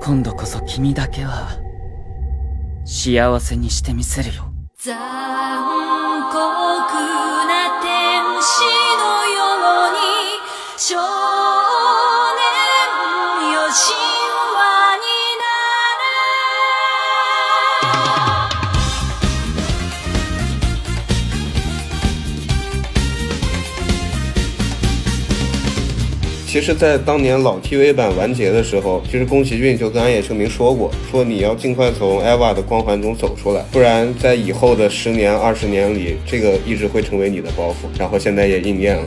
今度こそ君だけは幸せにしてみせるよ。残酷な天使のように少年よし。其实，在当年老 TV 版完结的时候，其实宫崎骏就跟安野秀明说过，说你要尽快从 EVA 的光环中走出来，不然在以后的十年、二十年里，这个一直会成为你的包袱。然后现在也应验了。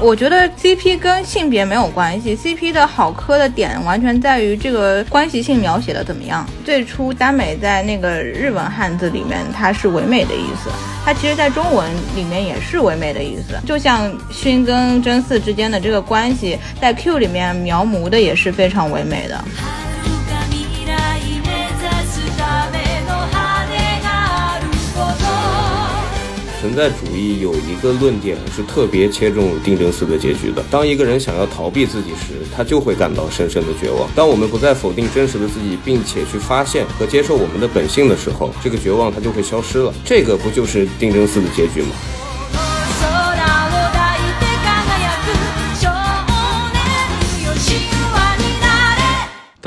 我觉得 CP 跟性别没有关系，CP 的好磕的点完全在于这个关系性描写的怎么样。最初耽美在那个日文汉字里面，它是唯美的意思，它其实在中文里面也是唯美的意思。就像勋跟真嗣之间的这个关系，在 Q 里面描摹的也是非常唯美的。存在主义有一个论点是特别切中定真寺的结局的。当一个人想要逃避自己时，他就会感到深深的绝望。当我们不再否定真实的自己，并且去发现和接受我们的本性的时候，这个绝望它就会消失了。这个不就是定真寺的结局吗？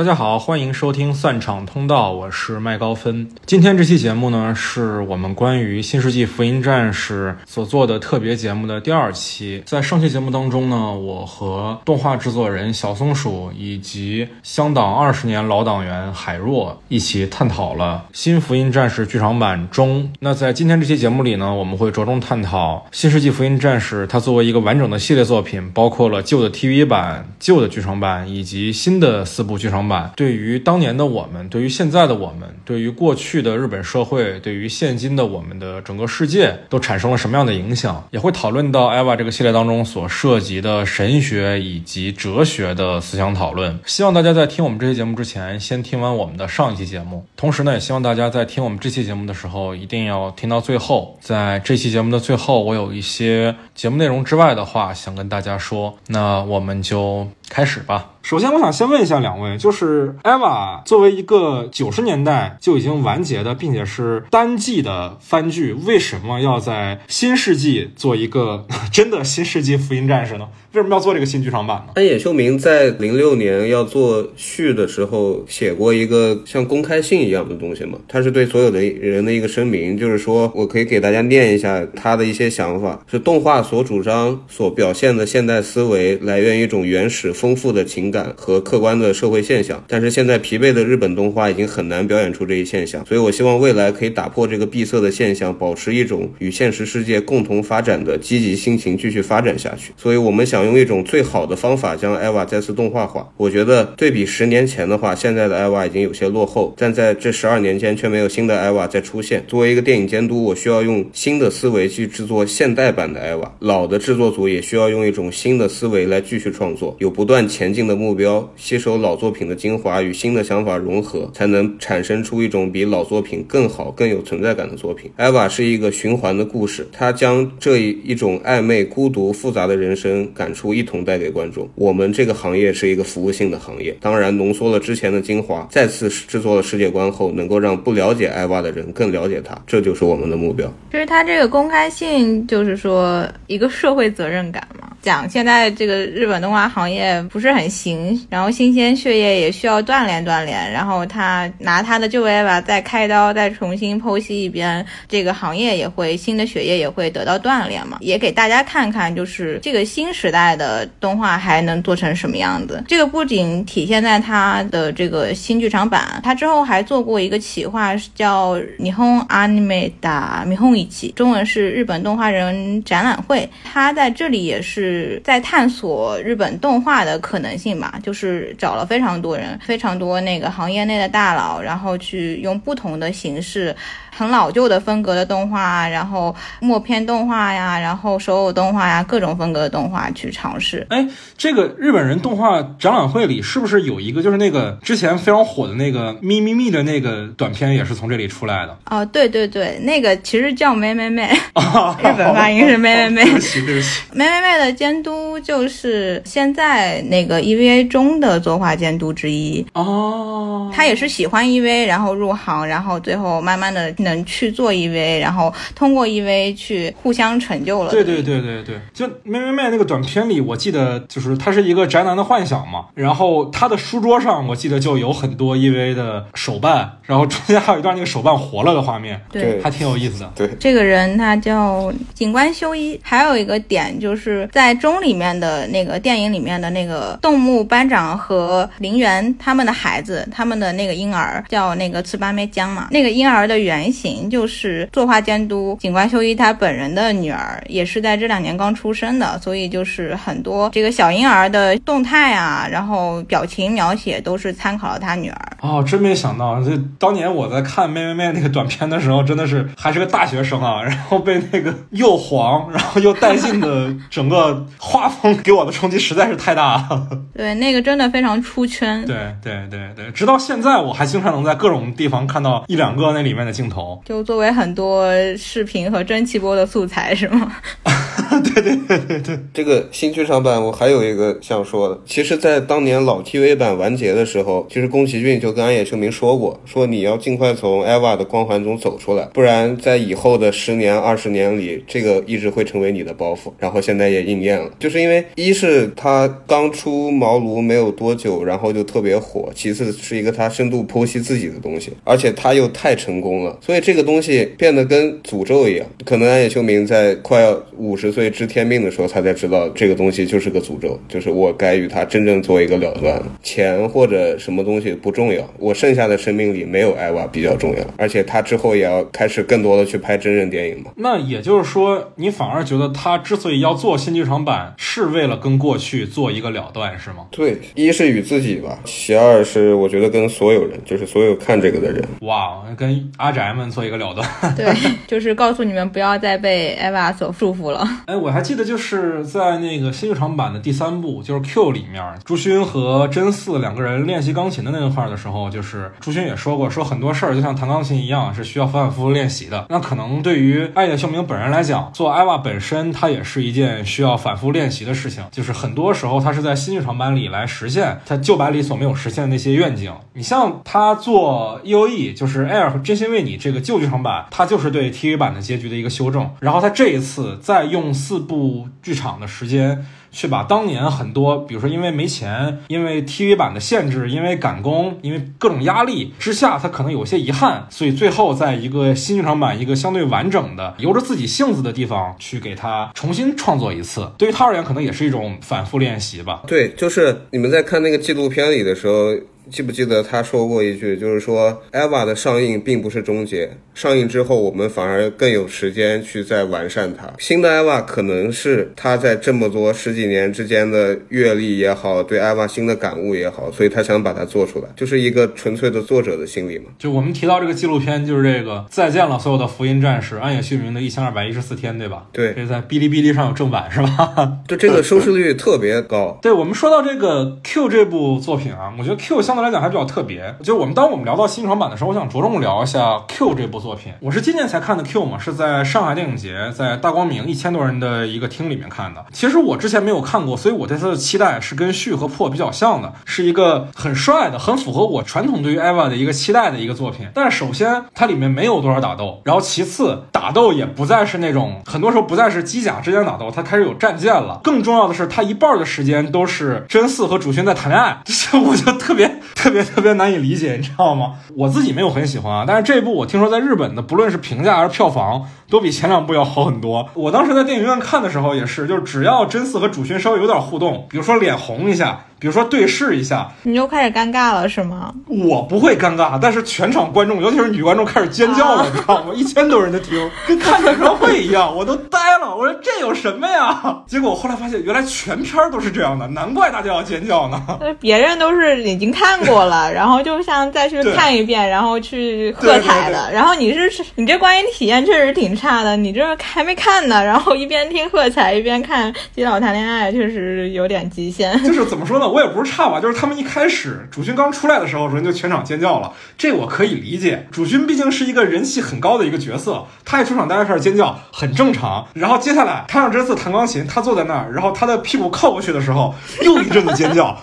大家好，欢迎收听散场通道，我是麦高芬。今天这期节目呢，是我们关于《新世纪福音战士》所做的特别节目的第二期。在上期节目当中呢，我和动画制作人小松鼠以及香港二十年老党员海若一起探讨了《新福音战士》剧场版中。那在今天这期节目里呢，我们会着重探讨《新世纪福音战士》它作为一个完整的系列作品，包括了旧的 TV 版、旧的剧场版以及新的四部剧场版，对于当年的我们，对于现在的我们，对于过去的日本社会，对于现今的我们的整个世界，都产生了什么样的影响？也会讨论到 EVA 这个系列当中所涉及的神学以及哲学的思想讨论。希望大家在听我们这期节目之前，先听完我们的上一期节目。同时呢，也希望大家在听我们这期节目的时候，一定要听到最后。在这期节目的最后，我有一些节目内容之外的话想跟大家说。那我们就开始吧。首先，我想先问一下两位，就是 EVA 作为一个九十年代就已经完结的，并且是单季的番剧，为什么要在新世纪做一个 真的新世纪福音战士呢？为什么要做这个新剧场版呢？安野秀明在零六年要做续的时候，写过一个像公开信一样的东西嘛，他是对所有的人的一个声明，就是说我可以给大家念一下他的一些想法，是动画所主张、所表现的现代思维来源于一种原始、丰富的情感和客观的社会现象，但是现在疲惫的日本动画已经很难表演出这一现象，所以我希望未来可以打破这个闭塞的现象，保持一种与现实世界共同发展的积极心情继续发展下去。所以我们想用一种最好的方法将艾娃再次动画化。我觉得对比十年前的话，现在的艾娃已经有些落后，但在这十二年间却没有新的艾娃再出现。作为一个电影监督，我需要用新的思维去制作现代版的艾娃老的制作组也需要用一种新的思维来继续创作，有不断断前进的目标，吸收老作品的精华与新的想法融合，才能产生出一种比老作品更好、更有存在感的作品。艾娃是一个循环的故事，它将这一一种暧昧、孤独、复杂的人生感触一同带给观众。我们这个行业是一个服务性的行业，当然浓缩了之前的精华，再次制作了世界观后，能够让不了解艾娃的人更了解它，这就是我们的目标。就是它这个公开信就是说一个社会责任感嘛，讲现在这个日本动画行业不是很行，然后新鲜血液也需要锻炼锻炼，然后他拿他的旧 EVA 再开刀，再重新剖析一遍，这个行业也会新的血液也会得到锻炼嘛，也给大家看看，就是这个新时代的动画还能做成什么样子。这个不仅体现在他的这个新剧场版，他之后还做过一个企划，叫《日本 Anime 的日本一起》，中文是日本动画人展览会。他在这里也是在探索日本动画的可能性吧，就是找了非常多人，非常多那个行业内的大佬，然后去用不同的形式。很老旧的风格的动画，然后默片动画呀，然后手偶动画呀，各种风格的动画去尝试。哎，这个日本人动画展览会里是不是有一个，就是那个之前非常火的那个咪咪咪的那个短片，也是从这里出来的？哦，对对对，那个其实叫妹妹妹，哦，日本发音是妹妹妹对不起对不起，妹妹妹的监督就是现在那个 EVA 中的作画监督之一，哦，他也是喜欢 EVA，然后入行，然后最后慢慢的能去做 EV，然后通过 EV 去互相成就了。对对对对对，就妹妹妹那个短片里，我记得就是它是一个宅男的幻想嘛，然后他的书桌上我记得就有很多 EV 的手办，然后中间还有一段那个手办活了的画面，对还挺有意思的。对，这个人他叫景观修一，还有一个点就是在中里面的那个电影里面的那个动物班长和林园他们的孩子，他们的那个婴儿叫那个次巴梅江嘛，那个婴儿的原型就是作画监督景观修一他本人的女儿，也是在这两年刚出生的，所以就是很多这个小婴儿的动态啊，然后表情描写都是参考了他女儿。哦，真没想到，这当年我在看妹妹妹那个短片的时候，真的是还是个大学生啊，然后被那个又黄，然后又带劲的 整个画风给我的冲击实在是太大了。对，那个真的非常出圈。对对对对，直到现在我还经常能在各种地方看到一两个那里面的镜头。就作为很多视频和蒸汽波的素材是吗？对对对对这个新剧场版我还有一个想说的，其实，在当年老 TV 版完结的时候，其实宫崎骏就跟安野秀明说过，说你要尽快从 EVA 的光环中走出来，不然在以后的十年、二十年里，这个一直会成为你的包袱。然后现在也应验了，就是因为一是他刚出茅庐没有多久，然后就特别火；其次是一个他深度剖析自己的东西，而且他又太成功了，所以这个东西变得跟诅咒一样。可能安野秀明在快要五十岁知天命的时候，他才知道这个东西就是个诅咒，就是我该与他真正做一个了断。钱或者什么东西不重要，我剩下的生命里没有艾娃比较重要。而且他之后也要开始更多的去拍真人电影嘛。那也就是说，你反而觉得他之所以要做新剧场版，是为了跟过去做一个了断，是吗？对，一是与自己吧，其二是我觉得跟所有人，就是所有看这个的人。哇，跟阿宅们做一个了断。对，就是告诉你们不要再被 EVA 所束缚了。哎，我还记得就是在那个新剧场版的第三部，就是 Q 里面，朱勋和真嗣两个人练习钢琴的那个块的时候，就是朱勋也说过，说很多事儿就像弹钢琴一样，是需要反反复复练习的。那可能对于爱野秀明本人来讲，做艾娃本身，它也是一件需要反复练习的事情。就是很多时候，他是在新剧场版里来实现他旧版里所没有实现的那些愿景。你像他做 E O E，就是《Air 真心为你》这个旧剧场版，它就是对 TV 版的结局的一个修正。然后他这一次再用四部剧场的时间。去把当年很多，比如说因为没钱，因为 TV 版的限制，因为赶工，因为各种压力之下，他可能有些遗憾，所以最后在一个新剧场版一个相对完整的、由着自己性子的地方去给他重新创作一次。对于他而言，可能也是一种反复练习吧。对，就是你们在看那个纪录片里的时候，记不记得他说过一句，就是说《EVA》的上映并不是终结，上映之后我们反而更有时间去再完善它。新的《EVA》可能是他在这么多十几年之间的阅历也好，对《EVA》新的感悟也好，所以他想把它做出来，就是一个纯粹的作者的心理嘛。就我们提到这个纪录片，就是这个再见了所有的福音战士，暗野秀明的一千二百一十四天，对吧？对这在哔哩哔哩上有正版是吧？就这个收视率特别高。对我们说到这个 Q 这部作品啊，我觉得 Q 相对来讲还比较特别。就我们当我们聊到新床版的时候，我想着重聊一下 Q 这部作品。我是今年才看的 Q 嘛，是在上海电影节，在大光明一千多人的一个厅里面看的。其实我之前没有看过，所以我对它的期待是跟续和破比较像的，是一个很帅的、很符合我传统对于 EVA 的一个期待的一个作品。但是首先它里面没有多少打斗，然后其次打斗也不再是那种很多时候不再是机甲之间打斗，它开始有战舰了。更重要的是，它一半的时间都是真嗣和主勋在谈恋爱，这我就特别 特别特别难以理解，你知道吗？我自己没有很喜欢啊，但是这一部我听说在日本的不论是评价还是票房都比前两部要好很多。我当时在电影院看的时候也是，就是只要真嗣和主勋稍微有点互动，比如说脸红一下。比如说对视一下，你就开始尴尬了是吗？我不会尴尬，但是全场观众，尤其是女观众开始尖叫了，你知道吗？一千多人的厅，跟看演唱会一样，我都呆了。我说这有什么呀？结果我后来发现，原来全片都是这样的，难怪大家要尖叫呢。呃，别人都是已经看过了，然后就像再去看一遍，然后去喝彩的。然后你是你这观影体验确实挺差的，你这还没看呢，然后一边听喝彩一边看基佬谈恋爱，确实有点极限。就是怎么说呢？我也不是差吧，就是他们一开始主勋刚出来的时候，人就全场尖叫了，这我可以理解。主勋毕竟是一个人气很高的一个角色，他一出场大家开始尖叫很正常。然后然后接下来他让这次弹钢琴，他坐在那儿，然后他的屁股靠过去的时候，又一阵的尖叫啊！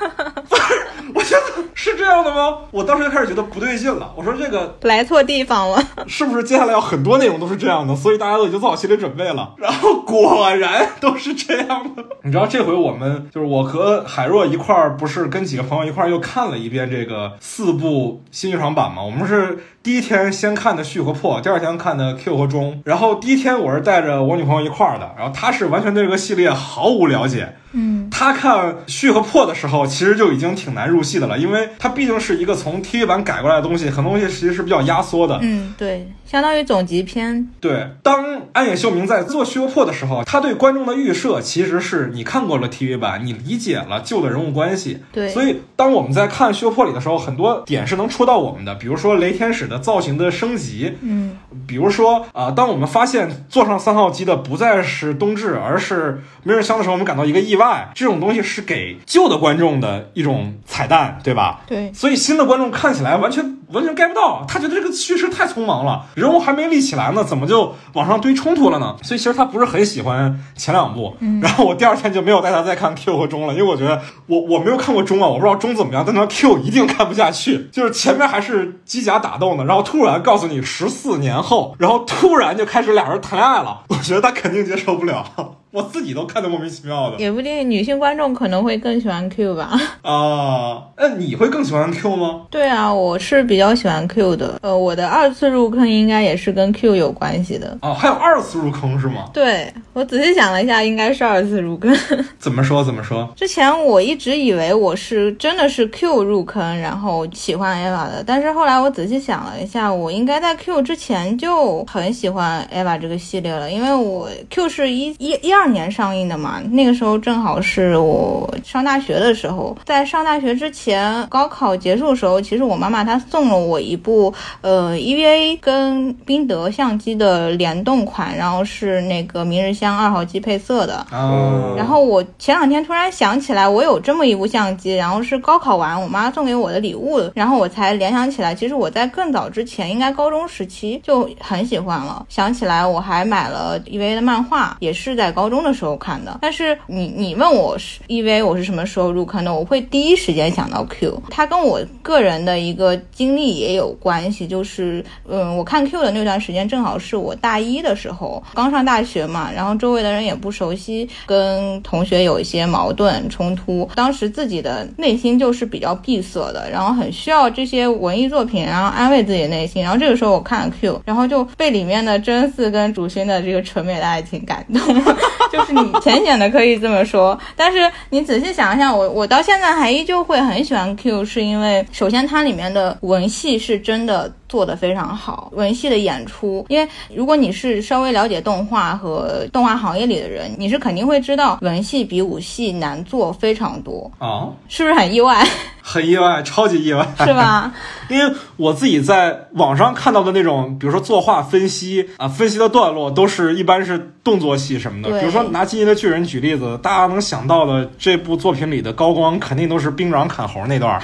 我觉得是这样的吗？我当时就开始觉得不对劲了。我说这个来错地方了。是不是接下来要很多内容都是这样的？所以大家都已经做好心理准备了。然后果然都是这样的。你知道这回我们就是我和海若一块儿，不是跟几个朋友一块儿又看了一遍这个四部新剧场版吗？我们是第一天先看的续和破，第二天看的 Q 和中。然后第一天我是带着我女朋友一块儿的，然后她是完全对这个系列毫无了解。嗯，他看续和破的时候，其实就已经挺难入戏的了，因为它毕竟是一个从 TV 版改过来的东西，很多东西其实是比较压缩的。嗯，对，相当于总集篇。对，当安野秀明在做《虚和破》的时候，他对观众的预设其实是你看过了 TV 版，你理解了旧的人物关系。对所以当我们在看《虚和破》里的时候，很多点是能戳到我们的，比如说雷天使的造型的升级，嗯，比如说啊、当我们发现坐上三号机的不再是冬至，而是明日香的时候，我们感到一个意外。这种东西是给旧的观众的一种彩蛋，对吧？对，所以新的观众看起来完全完全 get 不到，他觉得这个叙事太匆忙了，人物还没立起来呢，怎么就往上堆冲突了呢？所以其实他不是很喜欢前两部。然后我第二天就没有带他再看 Q 和中了，因为我觉得我我没有看过中啊，我不知道中怎么样，但他 Q 一定看不下去，就是前面还是机甲打斗呢，然后突然告诉你十四年后，然后突然就开始俩人谈恋爱了，我觉得他肯定接受不了，我自己都看得莫名其妙的也不一定，女性观众可能会更喜欢 Q 吧。啊。那你会更喜欢 Q 吗？对啊，我是比较喜欢 Q 的。呃，我的二次入坑应该也是跟 Q 有关系的。哦，还有二次入坑是吗？对我仔细想了一下，应该是二次入坑。怎么说怎么说？之前我一直以为我是真的是 Q 入坑，然后喜欢 EVA 的，但是后来我仔细想了一下，我应该在 Q 之前就很喜欢 EVA 这个系列了，因为我 Q 是一一一二年上映的嘛，那个时候正好是我上大学的时候，在上大学之前，高考结束的时候，其实我妈妈她送了我一部呃 EVA 跟宾得相机的联动款，然后是那个明日香二号机配色的，哦，然后我前两天突然想起来，我有这么一部相机，然后是高考完我妈送给我的礼物，然后我才联想起来，其实我在更早之前，应该高中时期就很喜欢了。想起来我还买了 EVA 的漫画，也是在高中的时候看的。但是你你问我是 EVA 我是什么时候入坑的，我会第一时间想到 Q，它跟我个人的一个经历也有关系，就是嗯，我看 Q 的那段时间正好是我大一的时候，刚上大学嘛，然后周围的人也不熟悉，跟同学有一些矛盾冲突，当时自己的内心就是比较闭塞的，然后很需要这些文艺作品，然后安慰自己的内心。然后这个时候我看了 Q，然后就被里面的真嗣跟主勋的这个纯美的爱情感动了，就是你浅显的可以这么说，但是你仔细想一想，我我到现在还依旧会很喜欢 Q，是因为首先它里面的文戏是真的。做得非常好，文戏的演出，因为如果你是稍微了解动画和动画行业里的人，你是肯定会知道文戏比武戏难做非常多，啊，是不是很意外？很意外，超级意外，是？吧？因为我自己在网上看到的那种，比如说作画分析啊，分析的段落都是一般是动作戏什么的。比如说拿《进击的巨人》举例子，大家能想到的这部作品里的高光，肯定都是兵长砍猴那段儿，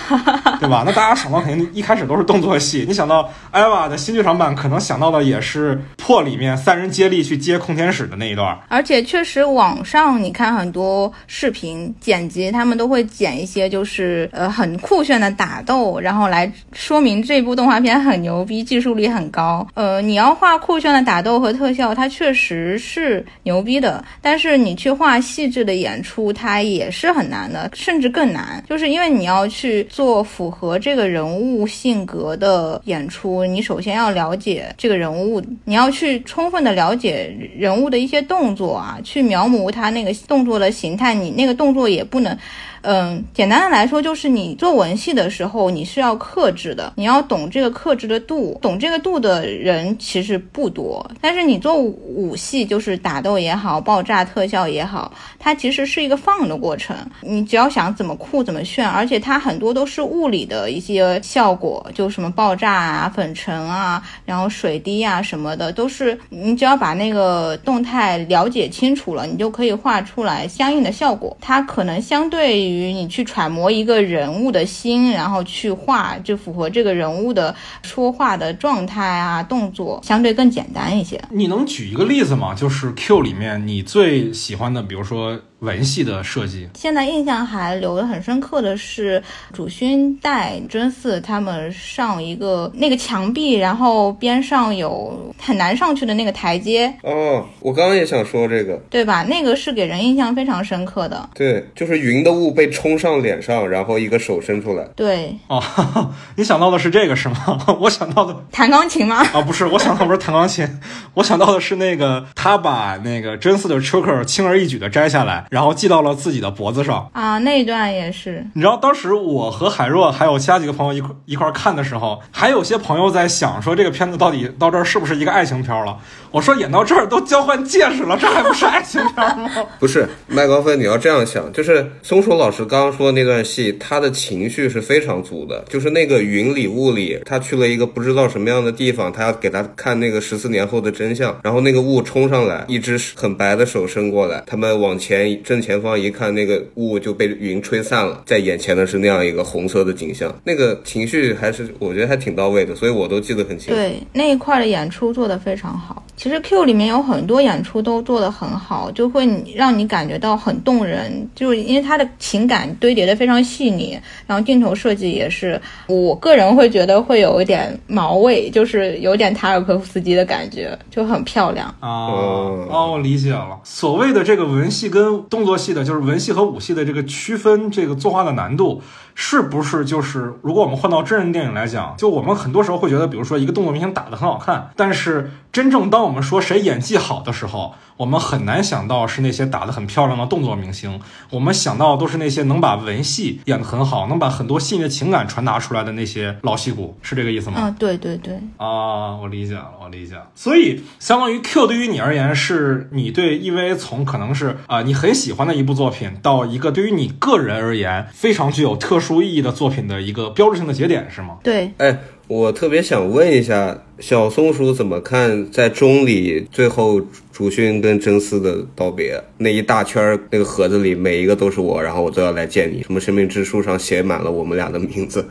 对吧？那大家想到肯定一开始都是动作戏。你想到艾娃的新剧场版，可能想到的也是破里面三人接力去接空天使的那一段。而且确实，网上你看很多视频剪辑，他们都会剪一些就是呃很酷炫的打斗，然后来说明这部动画片很牛逼，技术力很高。呃，你要画酷炫的打斗和特效，它确实是牛逼的，但是你去画细致的演出，它也是很难的，甚至更难，就是因为你要去做符合这个人物性格的演出，你首先要了解这个人物，你要去充分的了解人物的一些动作啊，去描摹他那个动作的形态，你那个动作也不能。嗯，简单的来说，就是你做文戏的时候，你是要克制的，你要懂这个克制的度，懂这个度的人其实不多。但是你做武戏，就是打斗也好，爆炸特效也好，它其实是一个放的过程。你只要想怎么酷怎么炫，而且它很多都是物理的一些效果，就什么爆炸啊、粉尘啊，然后水滴啊什么的，都是你只要把那个动态了解清楚了，你就可以画出来相应的效果。它可能相对于你去揣摩一个人物的心，然后去画，就符合这个人物的说话的状态啊、动作，相对更简单一些。你能举一个例子吗？就是 Q 里面你最喜欢的，比如说文戏的设计。现在印象还留得很深刻的是，主勋带真嗣他们上一个那个墙壁，然后边上有很难上去的那个台阶，哦，我刚刚也想说这个，对吧？那个是给人印象非常深刻的。对，就是云的雾被冲上脸上，然后一个手伸出来。对，哦，哈 哈你想到的是这个是吗？我想到的弹钢琴吗？啊，不是，我想到不是弹钢琴，我想到的是那个他把那个真嗣的 choker 轻而易举的摘下来，然后系到了自己的脖子上。啊，那一段也是。你知道当时我和海若还有其他几个朋友一块一块看的时候，还有些朋友在想说这个片子到底到这儿是不是一个爱情片了？我说演到这儿都交换戒指了，这还不是爱情片吗？不是麦高芬，你要这样想，就是松鼠老师刚刚说的那段戏，他的情绪是非常足的。就是那个云里雾里，他去了一个不知道什么样的地方，他要给他看那个十四年后的真相。然后那个雾冲上来，一只很白的手伸过来，他们往前正前方一看，那个雾就被云吹散了，在眼前的是那样一个红色的景象。那个情绪还是我觉得还挺到位的，所以我都记得很清楚。对那一块的演出做得非常好。其实 Q 里面有很多演出都做得很好，就会让你感觉到很动人，就是因为他的情感堆叠的非常细腻，然后镜头设计也是，我个人会觉得会有一点毛味，就是有点塔尔科夫斯基的感觉，就很漂亮。啊哦哦，我理解了。所谓的这个文戏跟动作戏的，就是文戏和武戏的这个区分，这个作画的难度，是不是就是如果我们换到真人电影来讲，就我们很多时候会觉得，比如说一个动作明星打得很好看，但是真正当我们说谁演技好的时候，我们很难想到是那些打得很漂亮的动作明星，我们想到的都是那些能把文戏演得很好，能把很多细腻的情感传达出来的那些老戏骨，是这个意思吗？啊，对对对，啊，我理解了，我理解了。所以，相当于 Q 对于你而言，是你对 EVA 从可能是啊、你很喜欢的一部作品，到一个对于你个人而言非常具有特殊意义的作品的一个标志性的节点，是吗？对，哎，我特别想问一下，小松鼠怎么看在钟里最后竹勋跟真丝的道别那一大圈儿那个盒子里，每一个都是我，然后我都要来见你。什么生命之树上写满了我们俩的名字。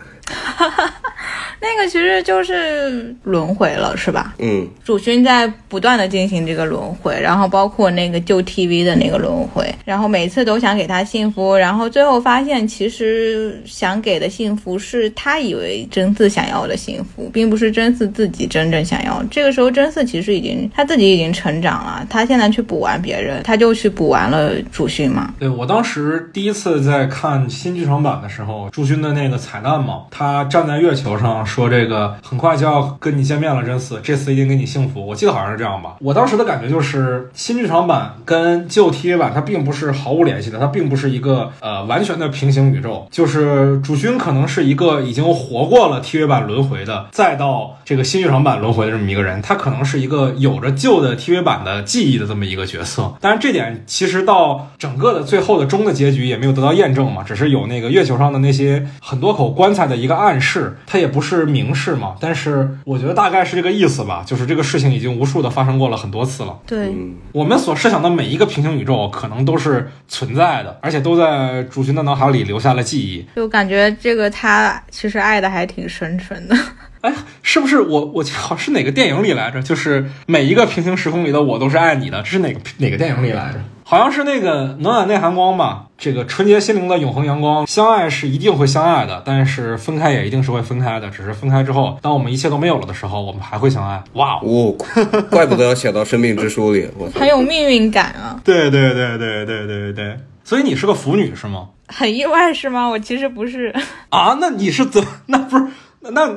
那个其实就是轮回了，是吧？嗯，主勋在不断的进行这个轮回，然后包括那个旧 TV 的那个轮回，然后每次都想给他幸福，然后最后发现其实想给的幸福是他以为真嗣想要的幸福，并不是真嗣自己真正想要。这个时候真嗣其实已经他自己已经成长了，他现在去补完别人，他就去补完了主勋嘛。对我当时第一次在看新剧场版的时候，朱勋的那个彩蛋嘛，他站在月球上说这个很快就要跟你见面了，真嗣，这次一定给你幸福。我记得好像是这样吧。我当时的感觉就是新剧场版跟旧 TV 版它并不是毫无联系的，它并不是一个呃完全的平行宇宙。就是主君可能是一个已经活过了 TV 版轮回的，再到这个新剧场版轮回的这么一个人，他可能是一个有着旧的 TV 版的记忆的这么一个角色。当然这点其实到整个的最后的终的结局也没有得到验证嘛，只是有那个月球上的那些很多口棺材的一个暗示，它也不是明示嘛。但是我觉得大概是这个意思吧，就是这个事情已经无数的发生过了很多次了。对，我们所设想的每一个平行宇宙，可能都是存在的，而且都在主君的脑海里留下了记忆。就感觉这个他其实爱的还挺深沉的。哎，是不是我我记得好像是哪个电影里来着？就是每一个平行时空里的我都是爱你的，这是哪个哪个电影里来着？好像是那个暖暖内涵光吧。这个纯洁心灵的永恒阳光，相爱是一定会相爱的，但是分开也一定是会分开的。只是分开之后，当我们一切都没有了的时候，我们还会相爱。哇哦！哦，怪不得要写到生命之书里。我很，有命运感啊，对对对对对对对。所以你是个腐女是吗？很意外是吗？我其实不是。啊，那你是怎？那不是那那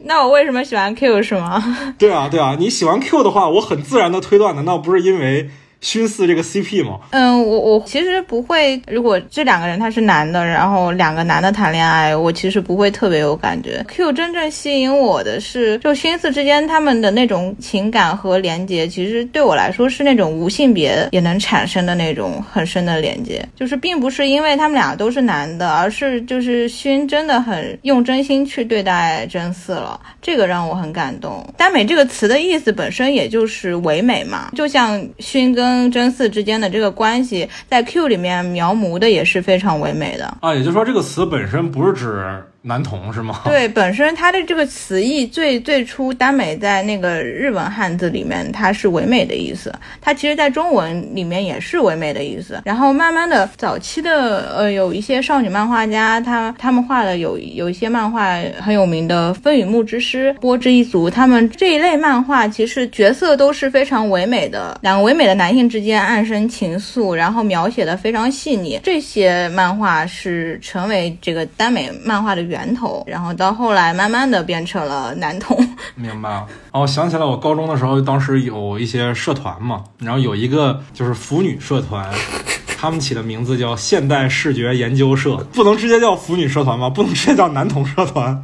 那我为什么喜欢 Q 是吗？对啊对啊，你喜欢 Q 的话，我很自然的推断，难道不是因为熏四这个 CP 吗？嗯，我我其实不会，如果这两个人他是男的，然后两个男的谈恋爱，我其实不会特别有感觉。Q 真正吸引我的是，就熏四之间他们的那种情感和连接，其实对我来说是那种无性别也能产生的那种很深的连接，就是并不是因为他们俩都是男的，而是就是熏真的很用真心去对待真四了，这个让我很感动。耽美这个词的意思本身也就是唯美嘛，就像熏跟跟真四之间的这个关系，在 Q 里面描摹的也是非常唯美的。啊，也就是说这个词本身不是指男同是吗？对，本身它的这个词义最最初耽美在那个日文汉字里面，它是唯美的意思，它其实在中文里面也是唯美的意思。然后慢慢的，早期的呃有一些少女漫画家，他他们画的有有一些漫画很有名的《风雨木之诗》《波之一族》，他们这一类漫画其实角色都是非常唯美的，两个唯美的男性之间暗生情愫，然后描写的非常细腻。这些漫画是成为这个耽美漫画的源头，然后到后来慢慢的变成了男同。明白了。哦，想起来我高中的时候，当时有一些社团嘛，然后有一个就是腐女社团。他们起的名字叫现代视觉研究社，不能直接叫腐女社团吗？不能直接叫男同社团，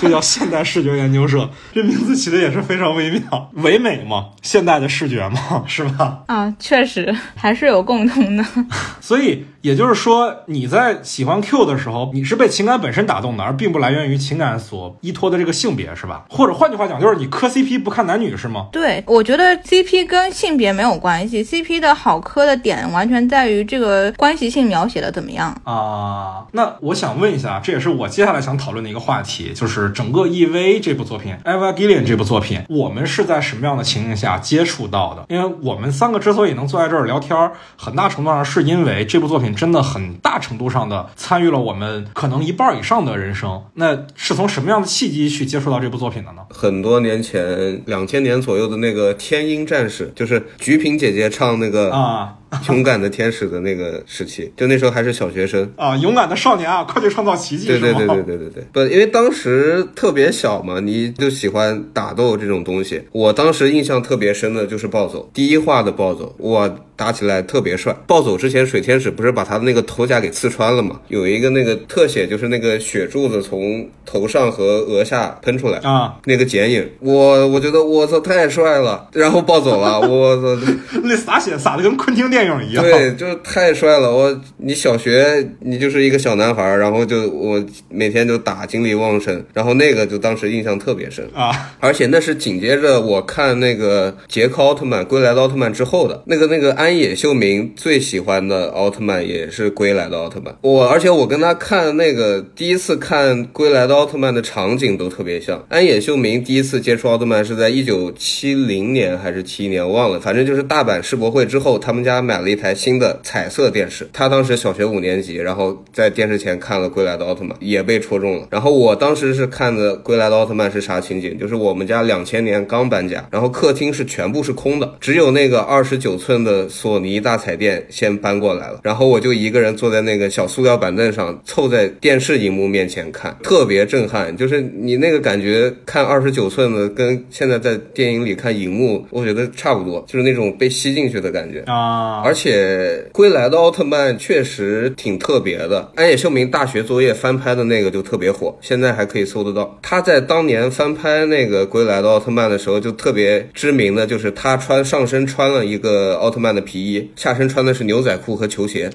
就叫现代视觉研究社。这名字起的也是非常微妙，唯美嘛，现代的视觉嘛，是吧？啊，确实还是有共同的。所以也就是说，你在喜欢 Q 的时候，你是被情感本身打动的，而并不来源于情感所依托的这个性别，是吧？或者换句话讲，就是你磕 CP 不看男女是吗？对，我觉得 CP 跟性别没有关系，CP 的好磕的点完全在于这个关系性描写的怎么样。啊，那我想问一下，这也是我接下来想讨论的一个话题，就是整个 EV 这部作品，Eva Gillian 这部作品，我们是在什么样的情境下接触到的？因为我们三个之所以能坐在这儿聊天儿，很大程度上是因为这部作品真的很大程度上的参与了我们可能一半以上的人生。那是从什么样的契机去接触到这部作品的呢？很多年前，两千年左右的那个《天鹰战士》，就是菊萍姐姐唱那个啊 勇敢的天使的那个时期，就那时候还是小学生。啊，勇敢的少年啊，快去创造奇迹！对对对对对对对，不，因为当时特别小嘛，你就喜欢打斗这种东西。我当时印象特别深的就是暴走，第一话的暴走，哇，打起来特别帅。暴走之前，水天使不是把他的那个头甲给刺穿了吗？有一个那个特写，就是那个血柱子从头上和额下喷出来啊，那个剪影，我我觉得我操太帅了，然后暴走了，我操。那洒血洒的跟昆汀电影一样。对，就是太帅了。我你小学你就是一个小男孩儿，然后就我每天就打，精力旺盛，然后那个就当时印象特别深啊。而且那是紧接着我看那个杰克奥特曼归来的奥特曼之后的那个那个安安野秀明最喜欢的奥特曼也是归来的奥特曼。我而且我跟他看那个第一次看归来的奥特曼的场景都特别像。安野秀明第一次接触奥特曼是在一九七零年还是七一年，我忘了，反正就是大阪世博会之后，他们家买了一台新的彩色电视。他当时小学五年级，然后在电视前看了《归来的奥特曼》，也被戳中了。然后我当时是看的《归来的奥特曼》是啥情景？就是我们家两千年刚搬家，然后客厅是全部是空的，只有那个二十九寸的索尼大彩电先搬过来了。然后我就一个人坐在那个小塑料板凳上，凑在电视荧幕面前看，特别震撼。就是你那个感觉，看二十九寸的跟现在在电影里看荧幕，我觉得差不多，就是那种被吸进去的感觉。啊，而且《归来的奥特曼》确实挺特别的，安野秀明大学作业翻拍的那个就特别火，现在还可以搜得到。他在当年翻拍那个《归来的奥特曼》的时候，就特别知名的就是他穿上身穿了一个奥特曼的皮衣，下身穿的是牛仔裤和球鞋，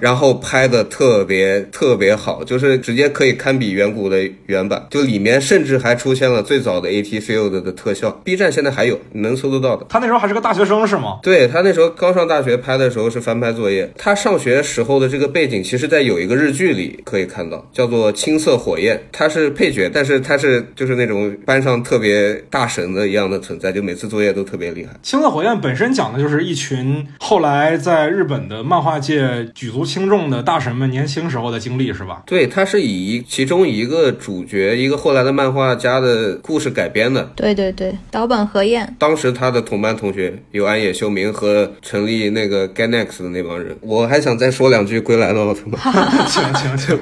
然后拍的特别特别好，就是直接可以堪比远古的原版，就里面甚至还出现了最早的 AT Field 的特效，B 站现在还有，你能搜得到的。他那时候还是个大学生是吗？对他那时候刚上大学拍的时候是翻拍作业，他上学时候的这个背景，其实在有一个日剧里可以看到，叫做《青色火焰》，他是配角，但是他是就是那种班上特别大神的一样的存在，就每次作业都特别厉害。青色火焰本身讲的就是一群后来在日本的漫画界举足轻重的大神们年轻时候的经历，是吧？对，他是以其中一个主角，一个后来的漫画家的故事改编的。对对对，岛本和彦。当时他的同班同学有安野秀明和成立那个 Ganex 的那帮人。我还想再说两句《归来的奥特曼》。行行行，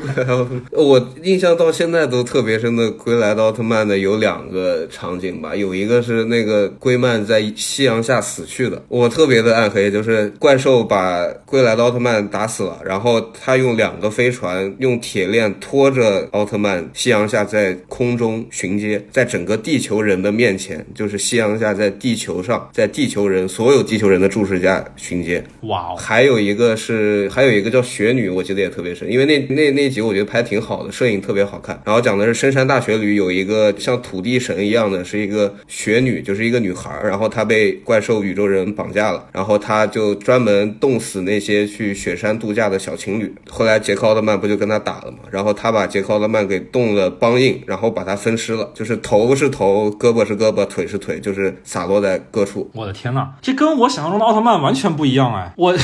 我印象到现在都特别深的《归来的奥特曼》的有两个场景吧，有一个是那个龟曼在夕阳下死去的，我特别的暗黑，就是怪兽把归来的奥特曼打死了，然后他用两个飞船用铁链拖着奥特曼，夕阳下在空中巡街，在整个地球人的面前，就是夕阳下在地球上，在地球人所有地球人的注视下巡街。哇哦，还有一个是，还有一个叫雪女，我记得也特别深，因为那那那集我觉得拍挺好的，摄影特别好看。然后讲的是深山大雪里有一个像土地神一样的，是一个雪女，就是一个女孩儿，然后她被怪兽宇宙人绑架了，然后他就专门冻死那些去雪山度假的小情侣。后来杰克奥特曼不就跟他打了嘛，然后他把杰克奥特曼给冻了邦硬，然后把他分尸了，就是头是头，胳膊是胳膊，腿是腿，就是洒落在各处。我的天呐，这跟我想象中的奥特曼完全不一样哎！我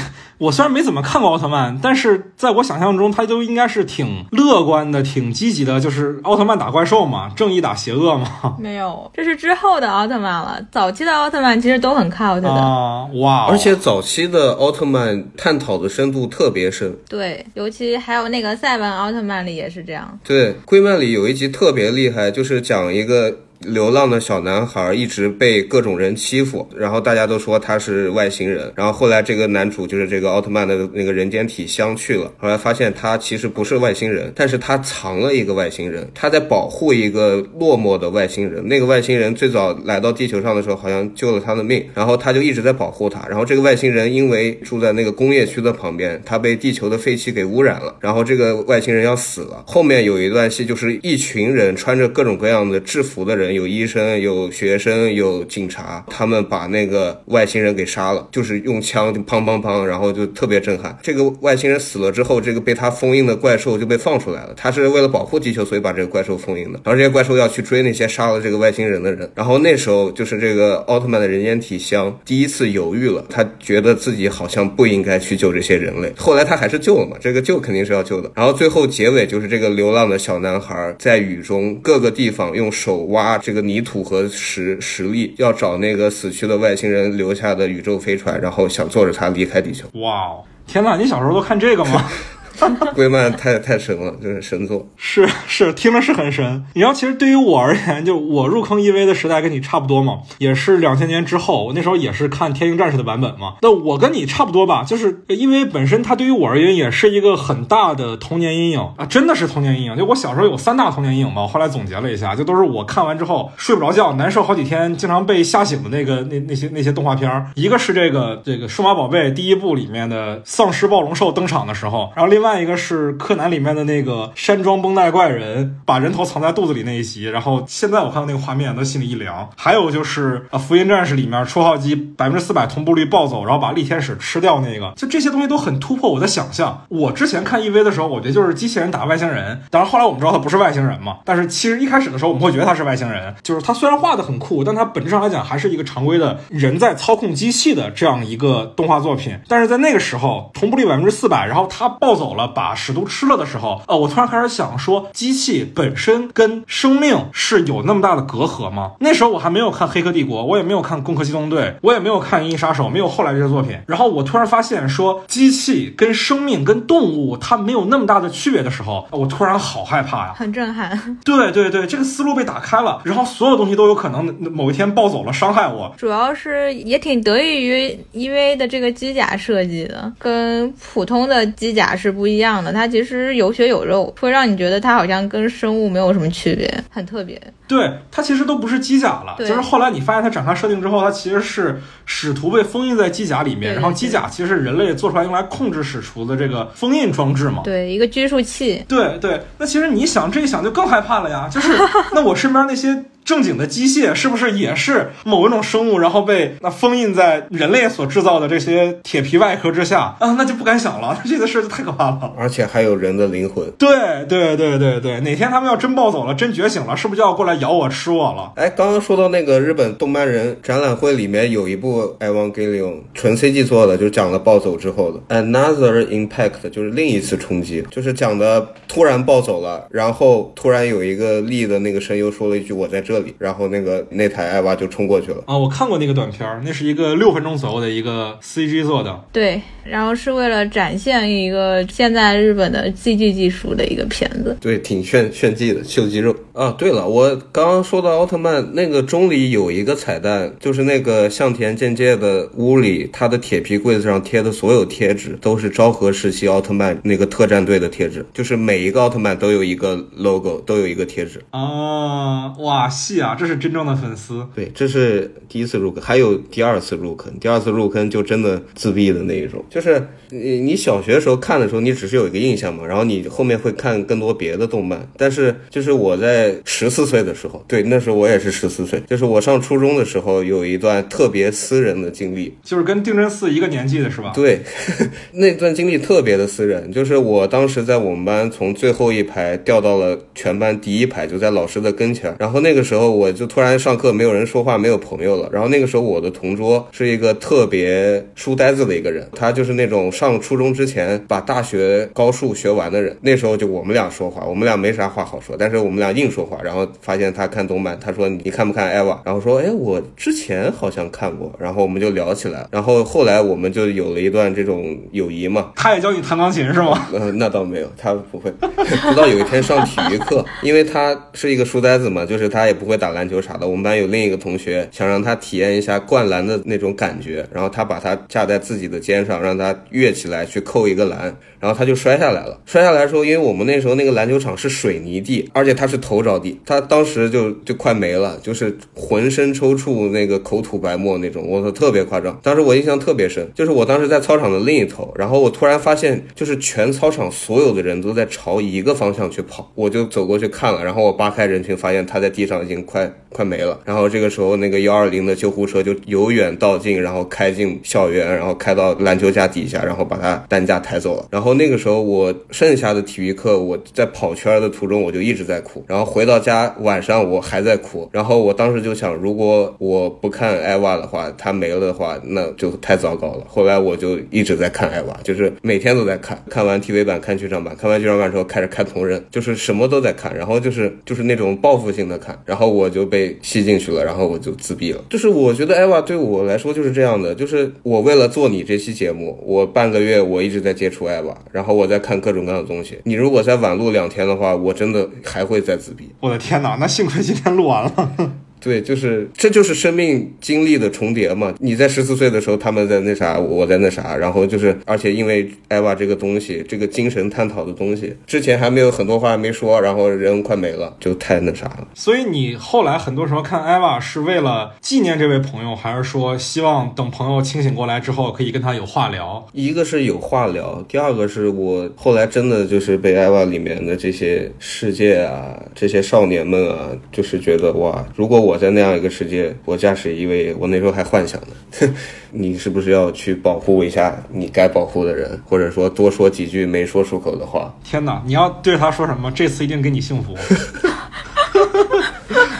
我虽然没怎么看过奥特曼，但是在我想象中，他就应该是挺乐观的、挺积极的，就是奥特曼打怪兽嘛，正义打邪恶嘛。没有，这是之后的奥特曼了。早期的奥特曼其实都很 cult 的，啊，哇哦！而且早期的奥特曼探讨的深度特别深。对，尤其还有那个赛文奥特曼里也是这样。对，龟曼里有一集特别厉害，就是讲一个流浪的小男孩一直被各种人欺负，然后大家都说他是外星人，然后后来这个男主就是这个奥特曼的那个人间体相去了，后来发现他其实不是外星人，但是他藏了一个外星人，他在保护一个落寞的外星人。那个外星人最早来到地球上的时候，好像救了他的命，然后他就一直在保护他。然后这个外星人因为住在那个工业区的旁边，他被地球的废气给污染了，然后这个外星人要死了。后面有一段戏就是一群人穿着各种各样的制服的人，有医生、有学生、有警察，他们把那个外星人给杀了，就是用枪就砰砰砰，然后就特别震撼。这个外星人死了之后，这个被他封印的怪兽就被放出来了。他是为了保护地球，所以把这个怪兽封印的。然后这些怪兽要去追那些杀了这个外星人的人。然后那时候就是这个奥特曼的人间体香第一次犹豫了，他觉得自己好像不应该去救这些人类。后来他还是救了嘛，这个救肯定是要救的。然后最后结尾就是这个流浪的小男孩在雨中各个地方用手挖这个泥土和石石粒，要找那个死去的外星人留下的宇宙飞船，然后想坐着它离开地球。哇哦！天哪，你小时候都看这个吗？龟曼太太神了，就是神作。是是，听着是很神。你知道，其实对于我而言，就我入坑 EV 的时代跟你差不多嘛，也是两千年之后。我那时候也是看《天鹰战士》的版本嘛。那我跟你差不多吧，就是因为本身它对于我而言也是一个很大的童年阴影啊，真的是童年阴影。就我小时候有三大童年阴影嘛，我后来总结了一下，就都是我看完之后睡不着觉，难受好几天，经常被吓醒的那个那那些那些动画片儿。一个是这个这个数码宝贝第一部里面的丧尸暴龙兽登场的时候，然后另另外一个是柯南里面的那个山庄绷带怪人把人头藏在肚子里那一集，然后现在我看到那个画面都心里一凉。还有就是啊，福音战士里面初号机百分之四百同步率暴走，然后把力天使吃掉那个，就这些东西都很突破我的想象。我之前看 EV 的时候，我觉得就是机器人打外星人，当然后来我们知道他不是外星人嘛，但是其实一开始的时候我们会觉得他是外星人，就是他虽然画的很酷，但他本质上来讲还是一个常规的人在操控机器的这样一个动画作品。但是在那个时候，同步率百分之四百，然后他暴走了，把使徒吃了的时候，呃，我突然开始想说，机器本身跟生命是有那么大的隔阂吗？那时候我还没有看《黑客帝国》，我也没有看《攻壳机动队》，我也没有看《银翼杀手》，没有后来这些作品。然后我突然发现说，机器跟生命跟动物它没有那么大的区别的时候，我突然好害怕呀。很震撼，对对对，这个思路被打开了，然后所有东西都有可能某一天暴走了，伤害我。主要是也挺得益于 EVA 的这个机甲设计的，跟普通的机甲是不一样的。它其实有血有肉，会让你觉得它好像跟生物没有什么区别，很特别。对，它其实都不是机甲了，就是后来你发现它展开设定之后，它其实是使徒被封印在机甲里面，对然后机甲其实是人类做出来用来控制使徒的这个封印装置嘛。对，一个拘束器。对对，那其实你想这一想就更害怕了呀，就是 那我身边那些正经的机械是不是也是某一种生物，然后被那封印在人类所制造的这些铁皮外壳之下啊？那就不敢想了，这个事儿就太可怕了。而且还有人的灵魂。对对对对对，哪天他们要真暴走了，真觉醒了，是不是就要过来咬我吃我了？哎，刚刚说到那个日本动漫人展览会里面有一部《Evangelion》，纯 CG 做的，就讲了暴走之后的 Another Impact，就是另一次冲击，就是讲的突然暴走了，然后突然有一个力的那个声优说了一句“我在这里”，这里，然后那个那台艾娃就冲过去了。啊，我看过那个短片儿，那是一个六分钟左右的一个 CG 做的。对，然后是为了展现一个现在日本的 CG 技术的一个片子。对，挺炫炫技的，秀肌肉啊。对了，我刚刚说到奥特曼那个钟里有一个彩蛋，就是那个向田健介的屋里，他的铁皮柜子上贴的所有贴纸都是昭和时期奥特曼那个特战队的贴纸，就是每一个奥特曼都有一个 logo，都有一个贴纸。啊，哇，细啊，这是真正的粉丝。对，这是第一次入坑，还有第二次入坑。第二次入坑就真的自闭的那一种，就是你你小学时候看的时候，你只是有一个印象嘛，然后你后面会看更多别的动漫。但是就是我在十四岁的时候，对，那时候我也是十四岁，就是我上初中的时候，有一段特别私人的经历，就是跟定真寺一个年纪的是吧？对，那段经历特别的私人，就是我当时在我们班从最后一排调到了全班第一排，就在老师的跟前。然后那个时候我就突然上课没有人说话，没有朋友了。然后那个时候我的同桌是一个特别书呆子的一个人，他就是那种上初中之前把大学高数学完的人。那时候就我们俩说话，我们俩没啥话好说，但是我们俩硬说话。然后发现他看动漫，他说你看不看艾娃？然后说哎我之前好像看过，然后我们就聊起来。然后后来我们就有了一段这种友谊嘛。他也教你弹钢琴是吗？呃，那倒没有，他不会。直到有一天上体育课，因为他是一个书呆子嘛，就是他也不会打篮球啥的。我们班有另一个同学想让他体验一下灌篮的那种感觉，然后他把他架在自己的肩上，让他跃起来去扣一个篮，然后他就摔下来了。摔下来的时候，因为我们那时候那个篮球场是水泥地，而且他是头着地，他当时就就快没了，就是浑身抽搐，那个口吐白沫那种，我操，特别夸张。当时我印象特别深，就是我当时在操场的另一头，然后我突然发现，就是全操场所有的人都在朝一个方向去跑，我就走过去看了，然后我扒开人群，发现他在地上已经快快没了。然后这个时候，那个幺二零的救护车就由远到近，然后开进校园，然后开到篮球架底下，然后把他担架抬走了。然后那个时候，我剩下的体育课，我在跑圈的途中，我就一直在哭。然后回到家，晚上我还在哭。然后我当时就想，如果我不看艾娃的话，他没了的话，那就太糟糕了。后来我就一直在看艾娃，就是每天都在看，看完 TV 版，看剧场版，看完剧场版之后开始看同人，就是什么都在看，然后就是就是那种报复性的看，然后后我就被吸进去了，然后我就自闭了。就是我觉得艾娃对我来说就是这样的，就是我为了做你这期节目，我半个月我一直在接触艾娃，然后我在看各种各样的东西。你如果再晚录两天的话，我真的还会再自闭。我的天哪，那幸亏今天录完了。对，就是这就是生命经历的重叠嘛。你在十四岁的时候，他们在那啥，我在那啥，然后就是，而且因为艾娃这个东西，这个精神探讨的东西，之前还没有很多话没说，然后人快没了，就太那啥了。所以你后来很多时候看艾娃是为了纪念这位朋友，还是说希望等朋友清醒过来之后可以跟他有话聊？一个是有话聊，第二个是我后来真的就是被艾娃里面的这些世界啊，这些少年们啊，就是觉得哇，如果我在那样一个世界，我驾驶一位，我那时候还幻想呢，你是不是要去保护一下你该保护的人，或者说多说几句没说出口的话？天哪，你要对他说什么？这次一定给你幸福。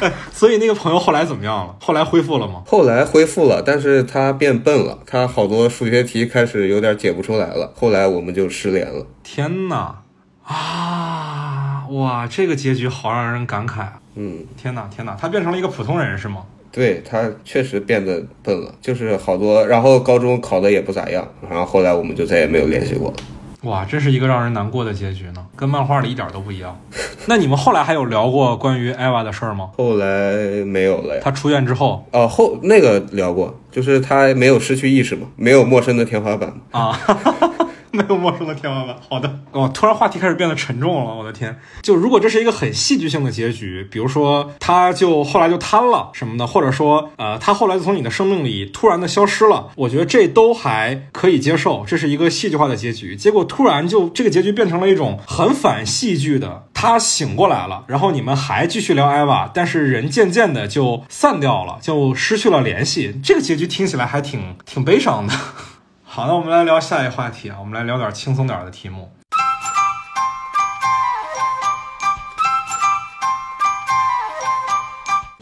哎 所以那个朋友后来怎么样了？后来恢复了吗？后来恢复了，但是他变笨了，他好多数学题开始有点解不出来了。后来我们就失联了。天哪！啊，哇，这个结局好让人感慨啊！嗯，天哪，天哪，他变成了一个普通人是吗？对他确实变得笨了，就是好多，然后高中考的也不咋样，然后后来我们就再也没有联系过了。哇，真是一个让人难过的结局呢，跟漫画里一点都不一样。那你们后来还有聊过关于艾娃的事儿吗？后来没有了呀。他出院之后哦，后那个聊过，就是他没有失去意识嘛，没有陌生的天花板。啊，没有陌生的天花板。好的，哦，突然话题开始变得沉重了，我的天！就如果这是一个很戏剧性的结局，比如说他就后来就瘫了什么的，或者说呃他后来就从你的生命里突然的消失了，我觉得这都还可以接受，这是一个戏剧化的结局。结果突然就这个结局变成了一种很反戏剧的，他醒过来了，然后你们还继续聊艾娃，但是人渐渐的就散掉了，就失去了联系。这个结局听起来还挺挺悲伤的。好，那我们来聊下一个话题啊，我们来聊点轻松点的题目。